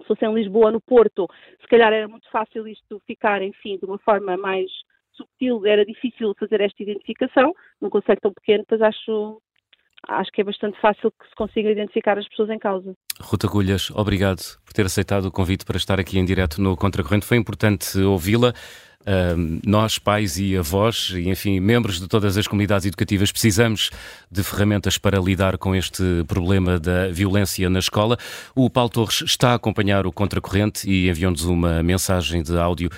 se fosse em Lisboa no Porto, se calhar era muito fácil isto ficar, enfim, de uma forma mais subtil, era difícil fazer esta identificação, num conceito tão pequeno, mas acho, acho que é bastante fácil que se consiga identificar as pessoas em causa.
Ruta Gulhas, obrigado por ter aceitado o convite para estar aqui em direto no Contracorrente. Foi importante ouvi-la. Nós, pais e avós, e enfim, membros de todas as comunidades educativas, precisamos de ferramentas para lidar com este problema da violência na escola. O Paulo Torres está a acompanhar o Contracorrente e enviou-nos uma mensagem de áudio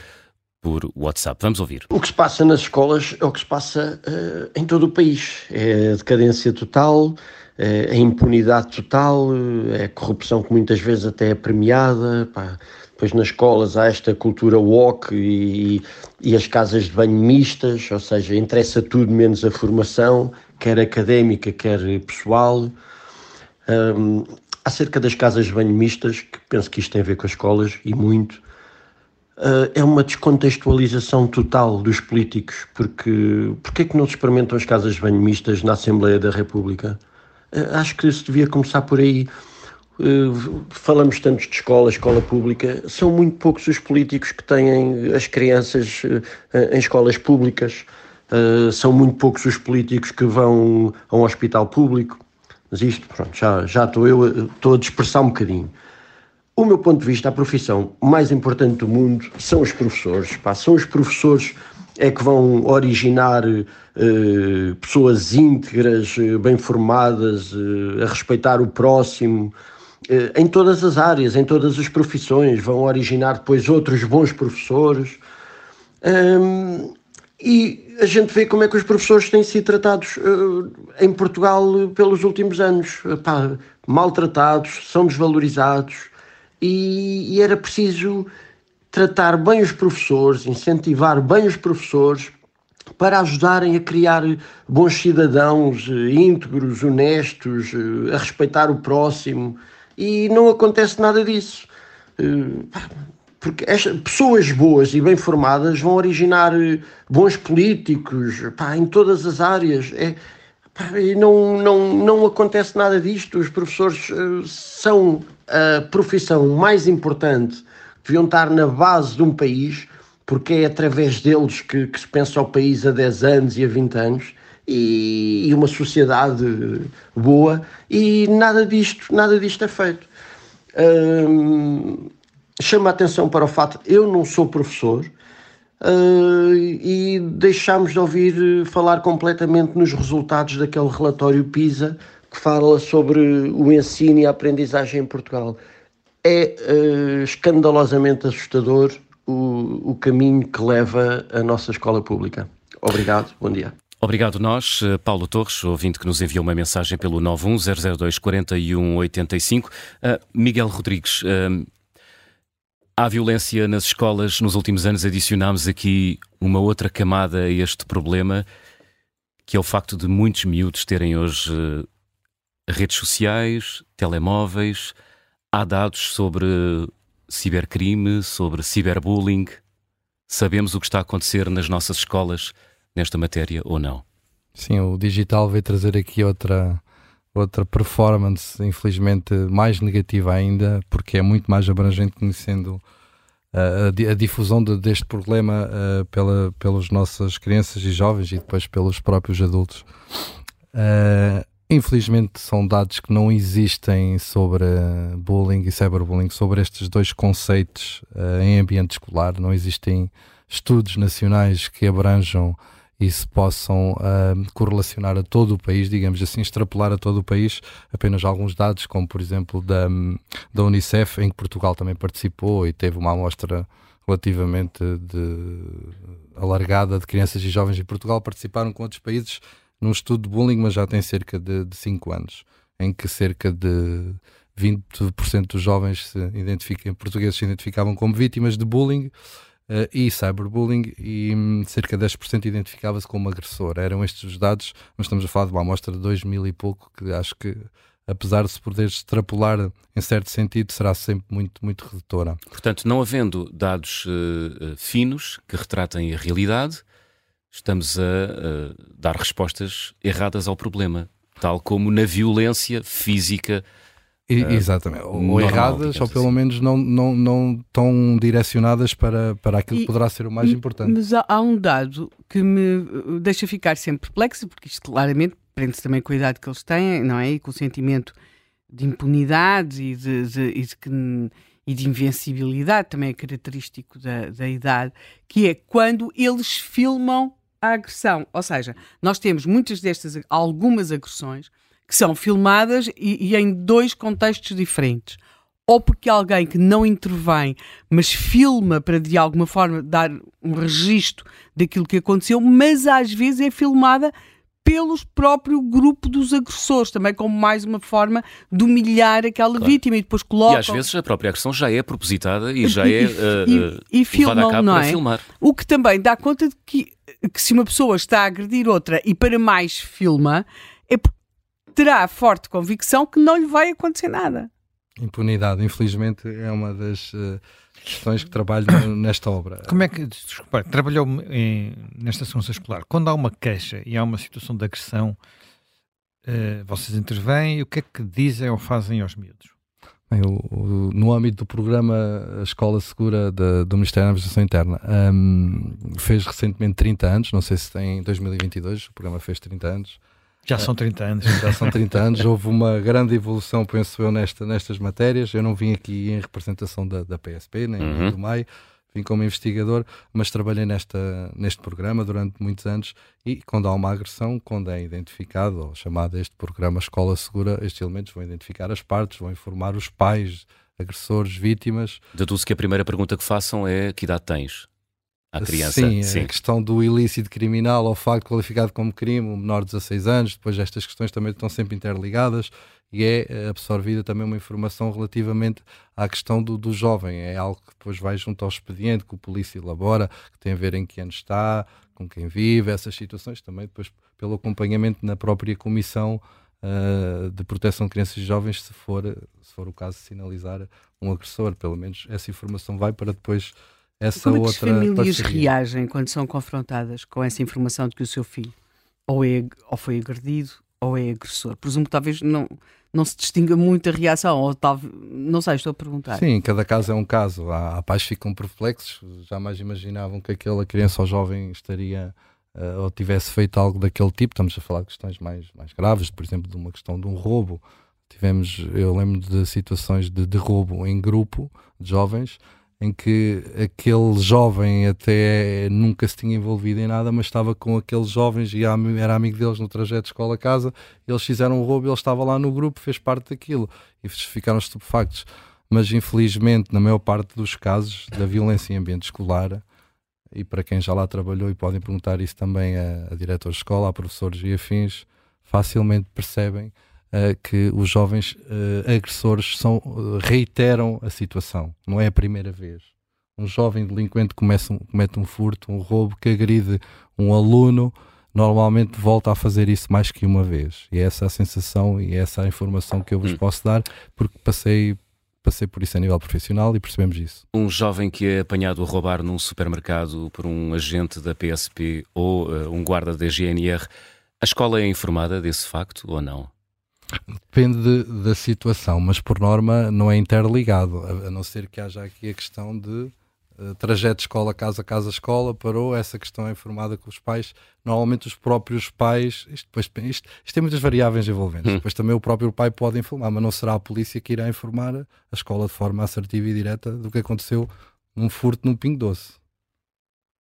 por WhatsApp. Vamos ouvir.
O que se passa nas escolas é o que se passa uh, em todo o país. É a decadência total, é a impunidade total, é a corrupção que muitas vezes até é premiada. Pá. Depois nas escolas há esta cultura woke e, e as casas de banho mistas, ou seja, interessa tudo menos a formação, quer académica, quer pessoal. Um, acerca das casas de banho mistas, que penso que isto tem a ver com as escolas e muito, uh, é uma descontextualização total dos políticos, porque porque é que não se experimentam as casas de banho mistas na Assembleia da República? Uh, acho que isso devia começar por aí. Uh, falamos tanto de escola, escola pública, são muito poucos os políticos que têm as crianças em escolas públicas, são muito poucos os políticos que vão a um hospital público, mas isto, pronto, já, já estou eu estou a dispersar um bocadinho. O meu ponto de vista, a profissão mais importante do mundo são os professores. Pá, são os professores é que vão originar eh, pessoas íntegras, eh, bem formadas, eh, a respeitar o próximo, em todas as áreas, em todas as profissões, vão originar depois outros bons professores. Um, e a gente vê como é que os professores têm sido tratados uh, em Portugal pelos últimos anos. Epá, maltratados, são desvalorizados e, e era preciso tratar bem os professores, incentivar bem os professores para ajudarem a criar bons cidadãos eh, íntegros, honestos, eh, a respeitar o próximo. E não acontece nada disso porque pessoas boas e bem formadas vão originar eh, bons políticos pá, em todas as áreas. É, e não, não, não acontece nada disto. Os professores uh, são a profissão mais importante, deviam estar na base de um país, porque é através deles que, que se pensa o país a 10 anos e a 20 anos. E, e uma sociedade boa, e nada disto, nada disto é feito. Hum, chama a atenção para o fato eu não sou professor uh, e deixámos de ouvir eh, falar completamente nos resultados daquele relatório PISA que fala sobre o ensino e a aprendizagem em Portugal. É uh, escandalosamente assustador o, o caminho que leva a nossa escola pública. Obrigado, bom dia.
Obrigado nós, Paulo Torres, ouvinte que nos enviou uma mensagem pelo 91002 4185. Uh, Miguel Rodrigues, uh, à violência nas escolas, nos últimos anos adicionámos aqui uma outra camada a este problema, que é o facto de muitos miúdos terem hoje uh, redes sociais, telemóveis, há dados sobre cibercrime, sobre ciberbullying. Sabemos o que está a acontecer nas nossas escolas nesta matéria ou não?
Sim, o digital veio trazer aqui outra outra performance, infelizmente, mais negativa ainda, porque é muito mais abrangente conhecendo uh, a, difusão de, deste problema uh, pela, pelas nossas crianças e jovens e depois pelos próprios adultos. Uh, infelizmente, são dados que não existem sobre bullying e cyberbullying, sobre estes dois conceitos em ambiente escolar. Não existem estudos nacionais que abranjam e se possam uh, correlacionar a todo o país, digamos assim, extrapolar a todo o país apenas alguns dados, como por exemplo da, da Unicef, em que Portugal também participou e teve uma amostra relativamente de, alargada de crianças e jovens em Portugal, participaram com outros países num estudo de bullying, mas já tem cerca de 5 anos, em que cerca de 20% dos jovens se identificam, portugueses se identificavam como vítimas de bullying uh, e cyberbullying e um, cerca de 10% identificava-se como agressor. Eram estes os dados, mas estamos a falar de uma amostra de 2 mil e pouco, que acho que apesar de se poder extrapolar em certo sentido, será sempre muito, muito redutora.
Portanto, não havendo dados uh, finos que retratem a realidade, estamos a uh, dar respostas erradas ao problema, tal como na violência física
exatamente. Ou normal, erradas, ou pelo assim. menos não, não, não tão direcionadas para, para aquilo e, que poderá ser o mais importante.
Mas há, há, um dado que me deixa ficar sempre perplexo, porque isto claramente prende-se também com a idade que eles têm, não é? E com o sentimento de impunidade e de, de, e de, e de invencibilidade, também é característico da, da idade, que é quando eles filmam a agressão. Ou seja, nós temos muitas destas, algumas agressões que são filmadas e, e em dois contextos diferentes ou porque alguém que não intervém, mas filma para de alguma forma dar um registro daquilo que aconteceu, mas às vezes é filmada pelos próprio grupo dos agressores, também como mais uma forma de humilhar aquela claro. vítima e depois colocam...
E às vezes a própria agressão já é propositada e já é
e, uh, e, e filmam, não é? filmar. O que também dá conta de que, que se uma pessoa está a agredir outra e para mais filma, é porque terá forte convicção que não lhe vai acontecer nada.
Impunidade, infelizmente, é uma das uh, questões que trabalho nesta obra.
Como é que, desculpa, trabalhou em, nesta ciência escolar? Quando há uma queixa e há uma situação de agressão, uh, vocês intervêm e o que é que dizem ou fazem aos miúdos?
Bem, o, o, no âmbito do programa a Escola Segura de, do Ministério da Administração Interna, um, fez recentemente 30 anos, não sei se tem em 2022, o programa fez 30 anos.
Já são 30 anos.
Já são 30 anos. Houve uma grande evolução, penso eu, nesta, nestas matérias. Eu não vim aqui em representação da, da PSP, nem uhum. do MAI. Vim como investigador, mas trabalhei nesta, neste programa durante muitos anos e quando há uma agressão, quando é identificado ou chamado este programa Escola Segura, estes elementos vão identificar as partes, vão informar os pais, agressores, vítimas.
Deduzo que a primeira pergunta que façam é que idade tens? À criança.
Sim, Sim, a questão do ilícito criminal ou facto qualificado como crime, o menor de 16 anos, depois estas questões também estão sempre interligadas e é eh, absorvida também uma informação relativamente à questão do, do jovem. É algo que depois vai junto ao expediente que o polícia elabora, que tem a ver em que ano está, com quem vive, essas situações também depois pelo acompanhamento na própria comissão uh, de proteção de crianças e jovens, se for, se for o caso sinalizar um agressor, pelo menos essa informação vai para depois essa
Como
é que
as famílias parceria. reagem quando são confrontadas com essa informação de que o seu filho ou, é, ou foi agredido ou é agressor? Presumo que talvez não, não se distinga muito a reação, ou talvez, não sei, estou a perguntar.
Sim, cada caso é um caso. Há, há pais que ficam perplexos, jamais imaginavam que aquela criança ou jovem estaria uh, ou tivesse feito algo daquele tipo. Estamos a falar de questões mais, mais graves, por exemplo, de uma questão de um roubo. Tivemos, eu lembro de situações de, de roubo em grupo de jovens em que aquele jovem até nunca se tinha envolvido em nada, mas estava com aqueles jovens e era amigo deles no trajeto de escola-casa. Eles fizeram um roubo, ele estava lá no grupo, fez parte daquilo e ficaram estupefactos. Mas infelizmente, na maior parte dos casos da violência em ambiente escolar, e para quem já lá trabalhou, e podem perguntar isso também a, a diretores de escola, a professores e afins, facilmente percebem uh, que os jovens uh, agressores são, uh, reiteram a situação. Não é a primeira vez. Um jovem delinquente comete um, comete um furto, um roubo, que agride um aluno, normalmente volta a fazer isso mais que uma vez. E é essa a sensação e é essa a informação que eu vos hum. posso dar, porque passei passei por isso a nível profissional e percebemos isso.
Um jovem que é apanhado a roubar num supermercado por um agente da PSP ou uh, um guarda da GNR, a escola é informada desse facto ou não?
Depende de, da situação, mas por norma não é interligado, a, a não ser que haja aqui a questão de uh, trajeto escola, casa, casa, escola, parou, essa questão é informada com os pais. Normalmente os próprios pais, isto, depois, isto, isto tem muitas variáveis envolventes, hum. depois também o próprio pai pode informar, mas não será a polícia que irá informar a escola de forma assertiva e direta do que aconteceu num furto num pingo doce.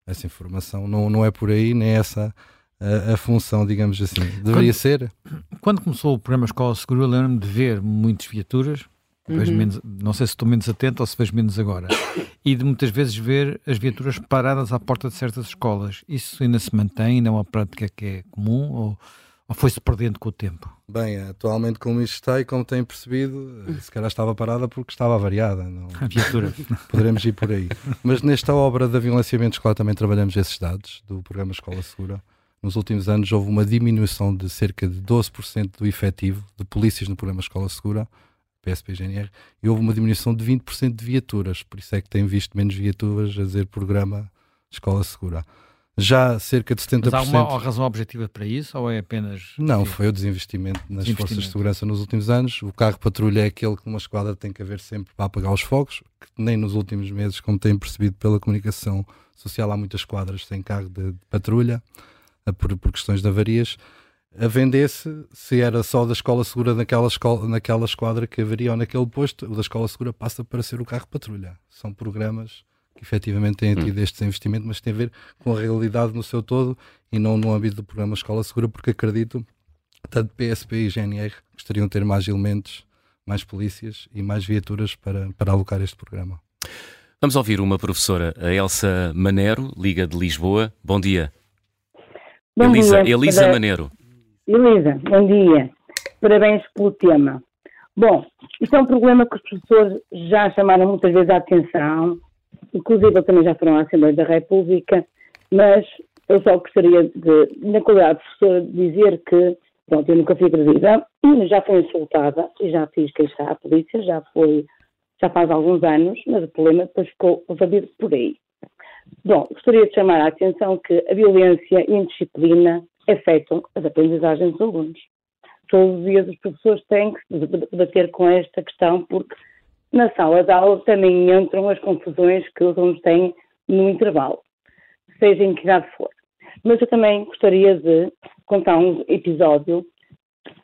Essa informação não, não é por aí, nem essa a, a, função, digamos assim. Deveria
quando,
ser.
Quando começou o programa Escola Segura, eu lembro-me de ver muitas viaturas. Uhum. Menos, não sei se estou menos atento ou se vejo menos agora. E de muitas vezes ver as viaturas paradas à porta de certas escolas. Isso ainda se mantém? Ainda é uma prática que é comum? Ou, ou foi-se perdendo com o tempo?
Bem, atualmente, como isto está e como têm percebido, se calhar estava parada porque estava variada. Não...
A viatura.
Poderemos ir por aí. Mas nesta obra da violência escolar também trabalhamos esses dados do programa Escola Segura nos últimos anos houve uma diminuição de cerca de 12% do efetivo de polícias no programa Escola Segura, PSP-GNR, e houve uma diminuição de 20% de viaturas, por isso é que tem visto menos viaturas a dizer programa Escola Segura. Já cerca de 70%. Mas
há uma razão objetiva para isso ou é apenas.
Não, foi o desinvestimento nas desinvestimento. forças de segurança nos últimos anos. O carro patrulha é aquele que numa esquadra tem que haver sempre para apagar os fogos, que nem nos últimos meses, como têm percebido pela comunicação social, há muitas esquadras sem carro de, de patrulha por, por questões de avarias. a vendesse se era só da escola segura naquela, escola, naquela esquadra que haveria ou naquele posto, o da escola segura passa para ser o carro patrulha. São programas que efetivamente têm tido hum. estes investimentos, mas tem a ver com a realidade no seu todo e não no âmbito do programa Escola Segura, porque acredito tanto PSP e GNR gostariam de ter mais elementos, mais polícias e mais viaturas para, para alocar este programa.
Vamos ouvir uma professora, a Elsa Manero, Liga de Lisboa. Bom dia.
Bom
Elisa,
dia,
Elisa para... Manero.
Elisa, bom dia. Parabéns pelo tema. Bom, isto é um problema que os professores já chamaram muitas vezes a atenção, inclusive também já foram à Assembleia da República, mas eu só gostaria de, na qualidade de professora, dizer que, pronto, eu nunca fui agredida, já fui insultada e já fiz queixar à polícia, já foi, já faz alguns anos, mas o problema depois ficou resolvido por aí. Bom, gostaria de chamar a atenção que a violência e a indisciplina afetam as aprendizagens dos alunos. Todos os dias os professores têm que se debater com esta questão, porque na sala de aula também entram as confusões que os alunos têm no intervalo, seja em que idade for. Mas eu também gostaria de contar um episódio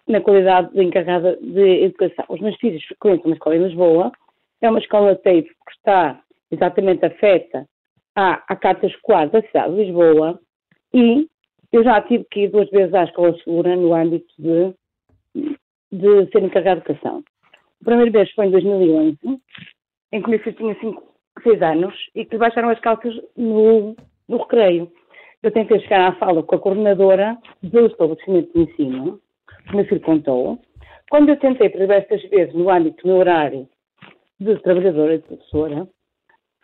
na qualidade de encarregada de educação. Os meus filhos frequentam uma escola em Lisboa, é uma escola TAFE que está exatamente afeta à, à Carta Escolar da cidade de Lisboa e eu já tive que ir duas vezes à escola segura no âmbito de, de ser encarregado de educação. A primeira vez foi em 2011, em que o meu filho tinha 5, 6 anos e que baixaram as calças no, no recreio. Eu tentei chegar à fala com a coordenadora do estabelecimento de ensino, que filho contou. Quando eu tentei por diversas vezes no âmbito do meu horário de trabalhadora e de professora,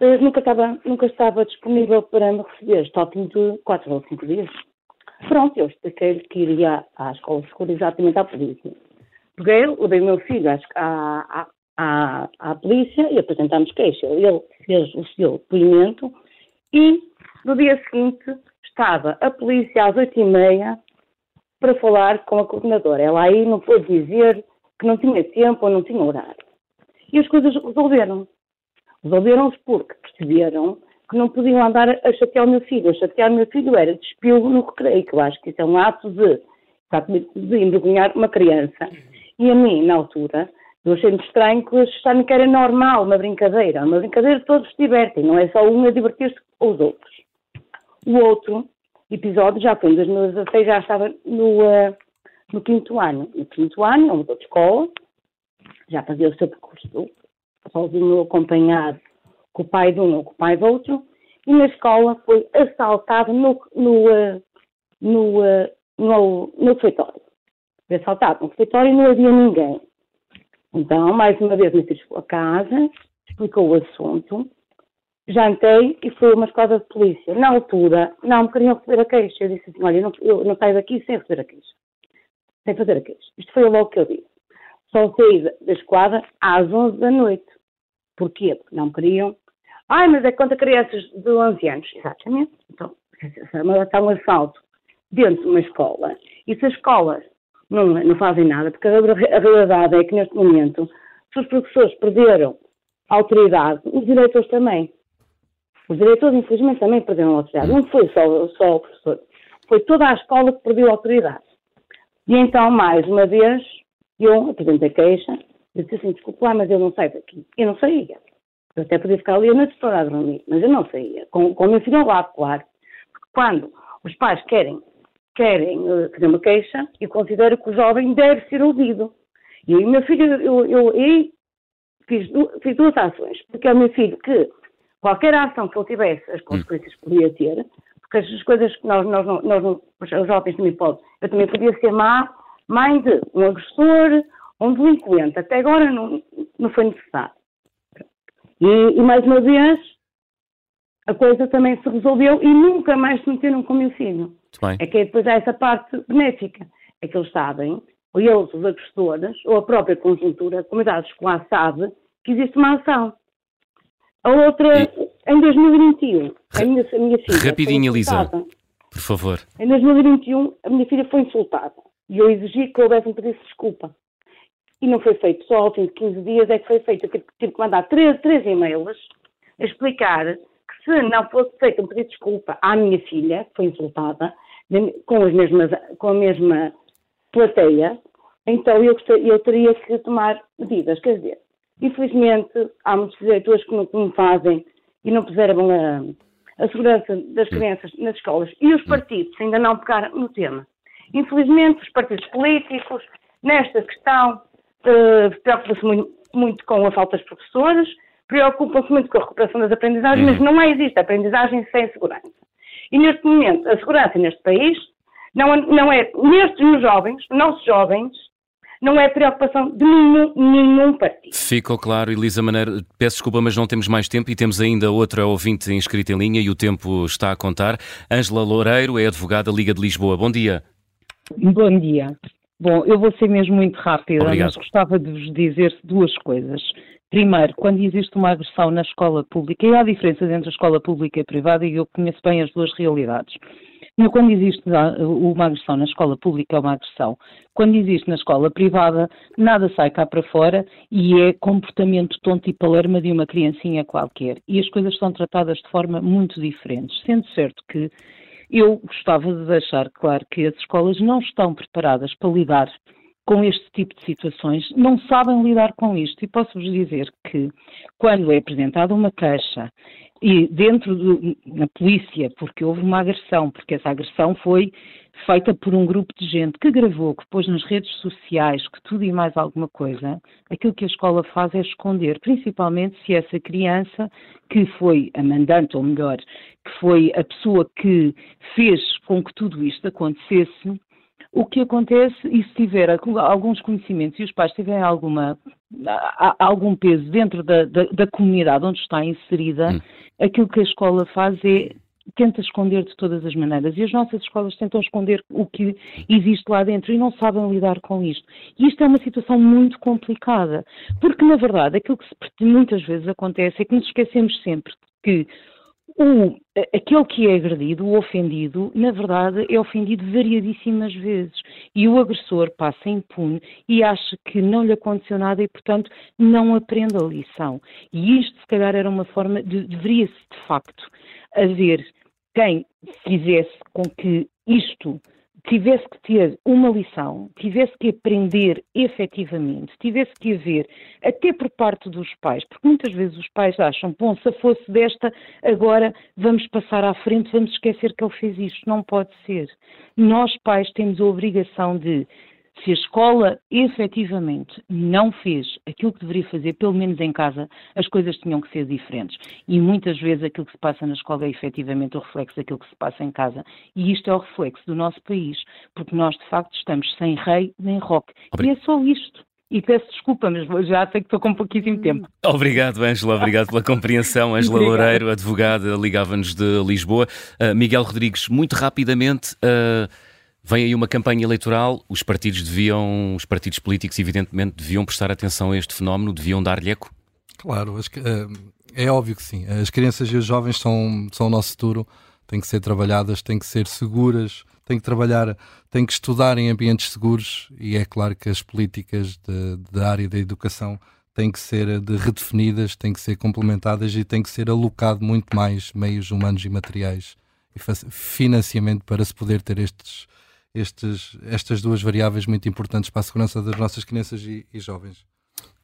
nunca estava, nunca estava disponível para me receber, estou de 4 ou 5 dias. Pronto, eu expliquei-lhe que iria à escola segura exatamente à polícia. Peguei, levei o meu filho à, à, à, à polícia e apresentámos queixa. Ele fez o seu depoimento e no dia seguinte estava a polícia às oito e meia para falar com a coordenadora. Ela aí não pôde dizer que não tinha tempo ou não tinha horário. E as coisas resolveram. Resolveram-se porque perceberam que não podiam andar a chatear o meu filho. A chatear o meu filho era despilo no recreio, que eu acho que isso é um ato de, de envergonhar uma criança. E a mim, na altura, eu achei estranho que eles que era normal, uma brincadeira. Uma brincadeira todos se divertem, não é só um a divertir-se com os outros. O outro episódio já foi em 2016, já estava no, uh, no quinto ano. No quinto ano, eu mudou de escola, já fazia o seu percurso sozinho acompanhado com o pai de um ou com o pai do outro, e na escola foi assaltado no, no, uh, no, uh, no, no refeitório. Foi assaltado no refeitório e não havia ninguém. Então, mais uma vez, me fiz a casa, explicou o assunto, jantei e fui a uma escola de polícia. Na altura, não me queriam receber a queixa. Eu disse assim: olha, eu não, eu não saio daqui sem receber a queixa. Sem fazer a queixa. Isto foi logo que eu disse. Só saí da esquadra às 11 da noite. Porquê? Porque não queriam. Ai, mas é contra crianças de 11 anos. Exatamente. Então, está um assalto dentro de uma escola e se as escolas não, não fazem nada, porque a, a realidade é que neste momento, se os professores perderam a autoridade, os diretores também. Os diretores, infelizmente, também perderam a autoridade. Não foi só, só o professor, foi toda a escola que perdeu a autoridade. E então, mais uma vez, eu apresentei queixa, disse assim, desculpa lá, mas eu não saio daqui. Eu não saía. Eu até podia ficar ali a noite toda a dormir, mas eu não saía. Com, com o meu filho ao lado, claro. Porque quando os pais querem, querem uh, fazer uma queixa, eu considero que o jovem deve ser ouvido. E o meu filho, eu, eu, eu fiz, fiz, duas ações, porque é o meu filho que qualquer ação que ele tivesse, as consequências que podia ter, porque as coisas que nós, nós, nós, nós os jovens também podem, eu também podia ser má, mãe de um agressor, um delinquente. Até agora não, não foi necessário. E, e, mais uma vez, a coisa também se resolveu e nunca mais se meteram com o meu filho. É que depois há essa parte benéfica. É que eles sabem, ou eles, os agressores, ou a própria conjuntura, a comunidade escolar sabe que existe uma ação. A outra, e... em 2021, a minha, a minha filha.
Rapidinho, Elisa, por favor.
Em 2021, a minha filha foi insultada. E eu exigi que houvesse um pedido de desculpa. E não foi feito. Só ao fim de 15 dias é que foi feito. Eu tive que mandar três, três e-mails a explicar que se não fosse feito um pedido de desculpa à minha filha, que foi insultada, com, as mesmas, com a mesma plateia, então eu, eu teria que tomar medidas. Quer dizer, infelizmente, há muitos diretores que não, que fazem e não preservam a, a segurança das crianças nas escolas. E os partidos ainda não pegaram no tema. Infelizmente, os partidos políticos, nesta questão, uh, preocupam-se muito, muito, com a falta de professores, preocupam-se muito com a recuperação das aprendizagens, mas não existe aprendizagem sem segurança. E neste momento, a segurança neste país não, não é, nestes nos jovens, nossos jovens, não é preocupação de nenhum, nenhum partido.
Ficou claro, Elisa Maneiro. Peço desculpa, mas não temos mais tempo e temos ainda outra ouvinte inscrita em linha e o tempo está a contar. Ângela Loureiro é advogada Liga de Lisboa. Bom dia.
Bom dia. Bom, eu vou ser mesmo muito rápida, Obrigado. mas gostava de vos dizer duas coisas. Primeiro, quando existe uma agressão na escola pública, e há diferenças entre a escola pública e a privada, e eu conheço bem as duas realidades. Quando existe uma agressão na escola pública, é uma agressão. Quando existe na escola privada, nada sai cá para fora e é comportamento tonto e palerma de uma criancinha qualquer. E as coisas são tratadas de forma muito diferente. Sendo certo que eu gostava de deixar claro que as escolas não estão preparadas para lidar com este tipo de situações, não sabem lidar com isto. E posso-vos dizer que, quando é apresentada uma queixa e dentro do, na polícia, porque houve uma agressão, porque essa agressão foi feita por um grupo de gente que gravou, que pôs nas redes sociais, que tudo e mais alguma coisa, aquilo que a escola faz é esconder, principalmente se essa criança que foi a mandante, ou melhor, que foi a pessoa que fez com que tudo isto acontecesse, o que acontece, e se tiver alguns conhecimentos e os pais tiverem alguma, algum peso dentro da, da, da comunidade onde está inserida, hum. aquilo que a escola faz é tenta esconder de todas as maneiras. E as nossas escolas tentam esconder o que existe lá dentro e não sabem lidar com isto. E isto é uma situação muito complicada, porque na verdade aquilo que muitas vezes acontece é que nos esquecemos sempre que o, aquele que é agredido, o ofendido, na verdade é ofendido variadíssimas vezes e o agressor passa impune e acha que não lhe aconteceu nada e, portanto, não aprende a lição. E isto, se calhar, era uma forma de, deveria-se, de facto, haver quem fizesse com que isto tivesse que ter uma lição, tivesse que aprender efetivamente, tivesse que haver, até por parte dos pais, porque muitas vezes os pais acham, bom, se fosse desta, agora vamos passar à frente, vamos esquecer que ele fez isto. Não pode ser. Nós, pais, temos a obrigação de se a escola efetivamente não fez aquilo que deveria fazer, pelo menos em casa, as coisas tinham que ser diferentes. E muitas vezes aquilo que se passa na escola é efetivamente o reflexo daquilo que se passa em casa. E isto é o reflexo do nosso país, porque nós de facto estamos sem rei nem rock. Obrigado. E é só isto. E peço desculpa, mas já sei que estou com pouquíssimo tempo.
Obrigado, Ângela. Obrigado pela compreensão. Ângela Loureiro, advogada, ligava-nos de Lisboa. Uh, Miguel Rodrigues, muito rapidamente. Uh Vem aí uma campanha eleitoral, os partidos deviam, os partidos políticos, evidentemente, deviam prestar atenção a este fenómeno, deviam dar-lhe eco?
Claro, eh, é óbvio que sim. As crianças e os jovens são, são o nosso futuro, têm que ser trabalhadas, têm que ser seguras, têm que trabalhar, têm que estudar em ambientes seguros e é claro que as políticas da área da educação têm que ser de redefinidas, têm que ser complementadas e têm que ser alocado muito mais meios humanos e materiais e financiamento para se poder ter estes estes, estas duas variáveis muito importantes para a segurança das nossas crianças e, e jovens.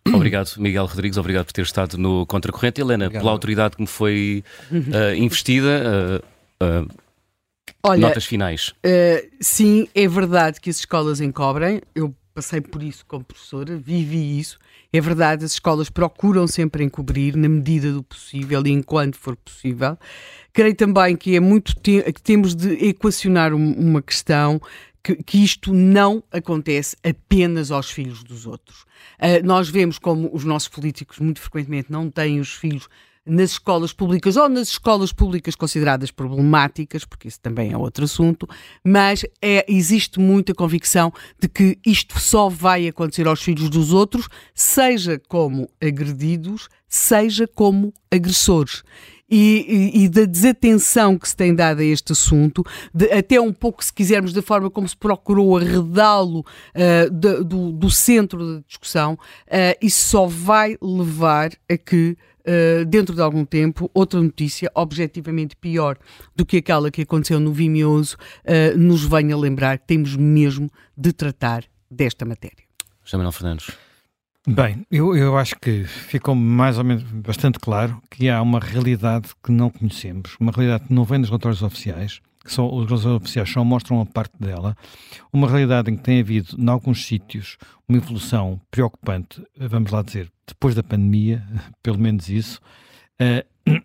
Obrigado, Miguel Rodrigues, obrigado por ter estado no Contracorrente. Helena, obrigado. pela autoridade que me foi uh, investida, uh, uh, Olha, notas finais.
sim, é verdade que as escolas encobrem. Eu passei por isso como professora, vivi isso. É verdade, as escolas procuram sempre encobrir na medida do possível e enquanto for possível. Creio também que é muito te que temos de equacionar uma questão que, que, isto não acontece apenas aos filhos dos outros. Uh, nós vemos como os nossos políticos muito frequentemente não têm os filhos nas escolas públicas ou nas escolas públicas consideradas problemáticas, porque isso também é outro assunto, mas é, existe muita convicção de que isto só vai acontecer aos filhos dos outros, seja como agredidos, seja como agressores. e, e, e, da desatenção que se tem dado a este assunto, de, até um pouco, se quisermos, da forma como se procurou arredá-lo uh, do, do, centro da discussão, uh, isso só vai levar a que Uh, dentro de algum tempo, outra notícia objetivamente pior do que aquela que aconteceu no Vimioso uh, nos venha lembrar que temos mesmo de tratar desta matéria.
José Manuel Fernandes.
Bem, eu, eu acho que ficou mais ou menos bastante claro que há uma realidade que não conhecemos, uma realidade que não vem dos relatórios oficiais, que só, os relatórios oficiais só mostram uma parte dela, uma realidade em que tem havido, em alguns sítios, uma evolução preocupante, vamos lá dizer, depois da pandemia, pelo menos isso, uh,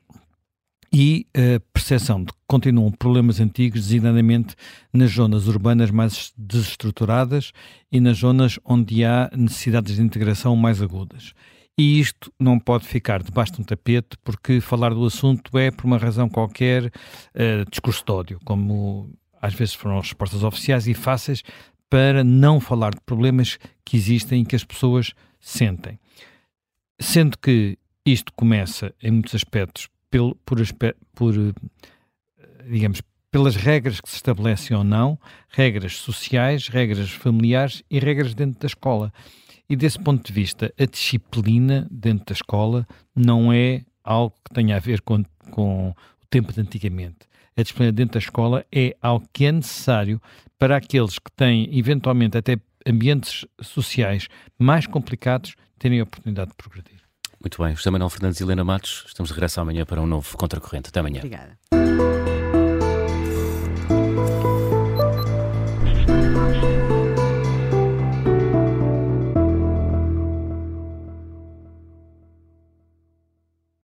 e a percepção de que continuam problemas antigos, designadamente nas zonas urbanas mais desestruturadas e nas zonas onde há necessidades de integração mais agudas. E isto não pode ficar debaixo de um tapete, porque falar do assunto é, por uma razão qualquer, uh, discurso de ódio, como às vezes foram as respostas oficiais e fáceis para não falar de problemas que existem e que as pessoas sentem. Sendo que isto começa, em muitos aspectos, por, por, digamos, pelas regras que se estabelecem ou não, regras sociais, regras familiares e regras dentro da escola. E desse ponto de vista, a disciplina dentro da escola não é algo que tenha a ver com, com o tempo de antigamente. A disciplina dentro da escola é algo que é necessário para aqueles que têm, eventualmente, até ambientes sociais mais complicados, terem a oportunidade de progredir.
Muito bem. José Manuel Fernandes e Helena Matos, estamos de regresso amanhã para um novo Contracorrente. Até amanhã.
Obrigada.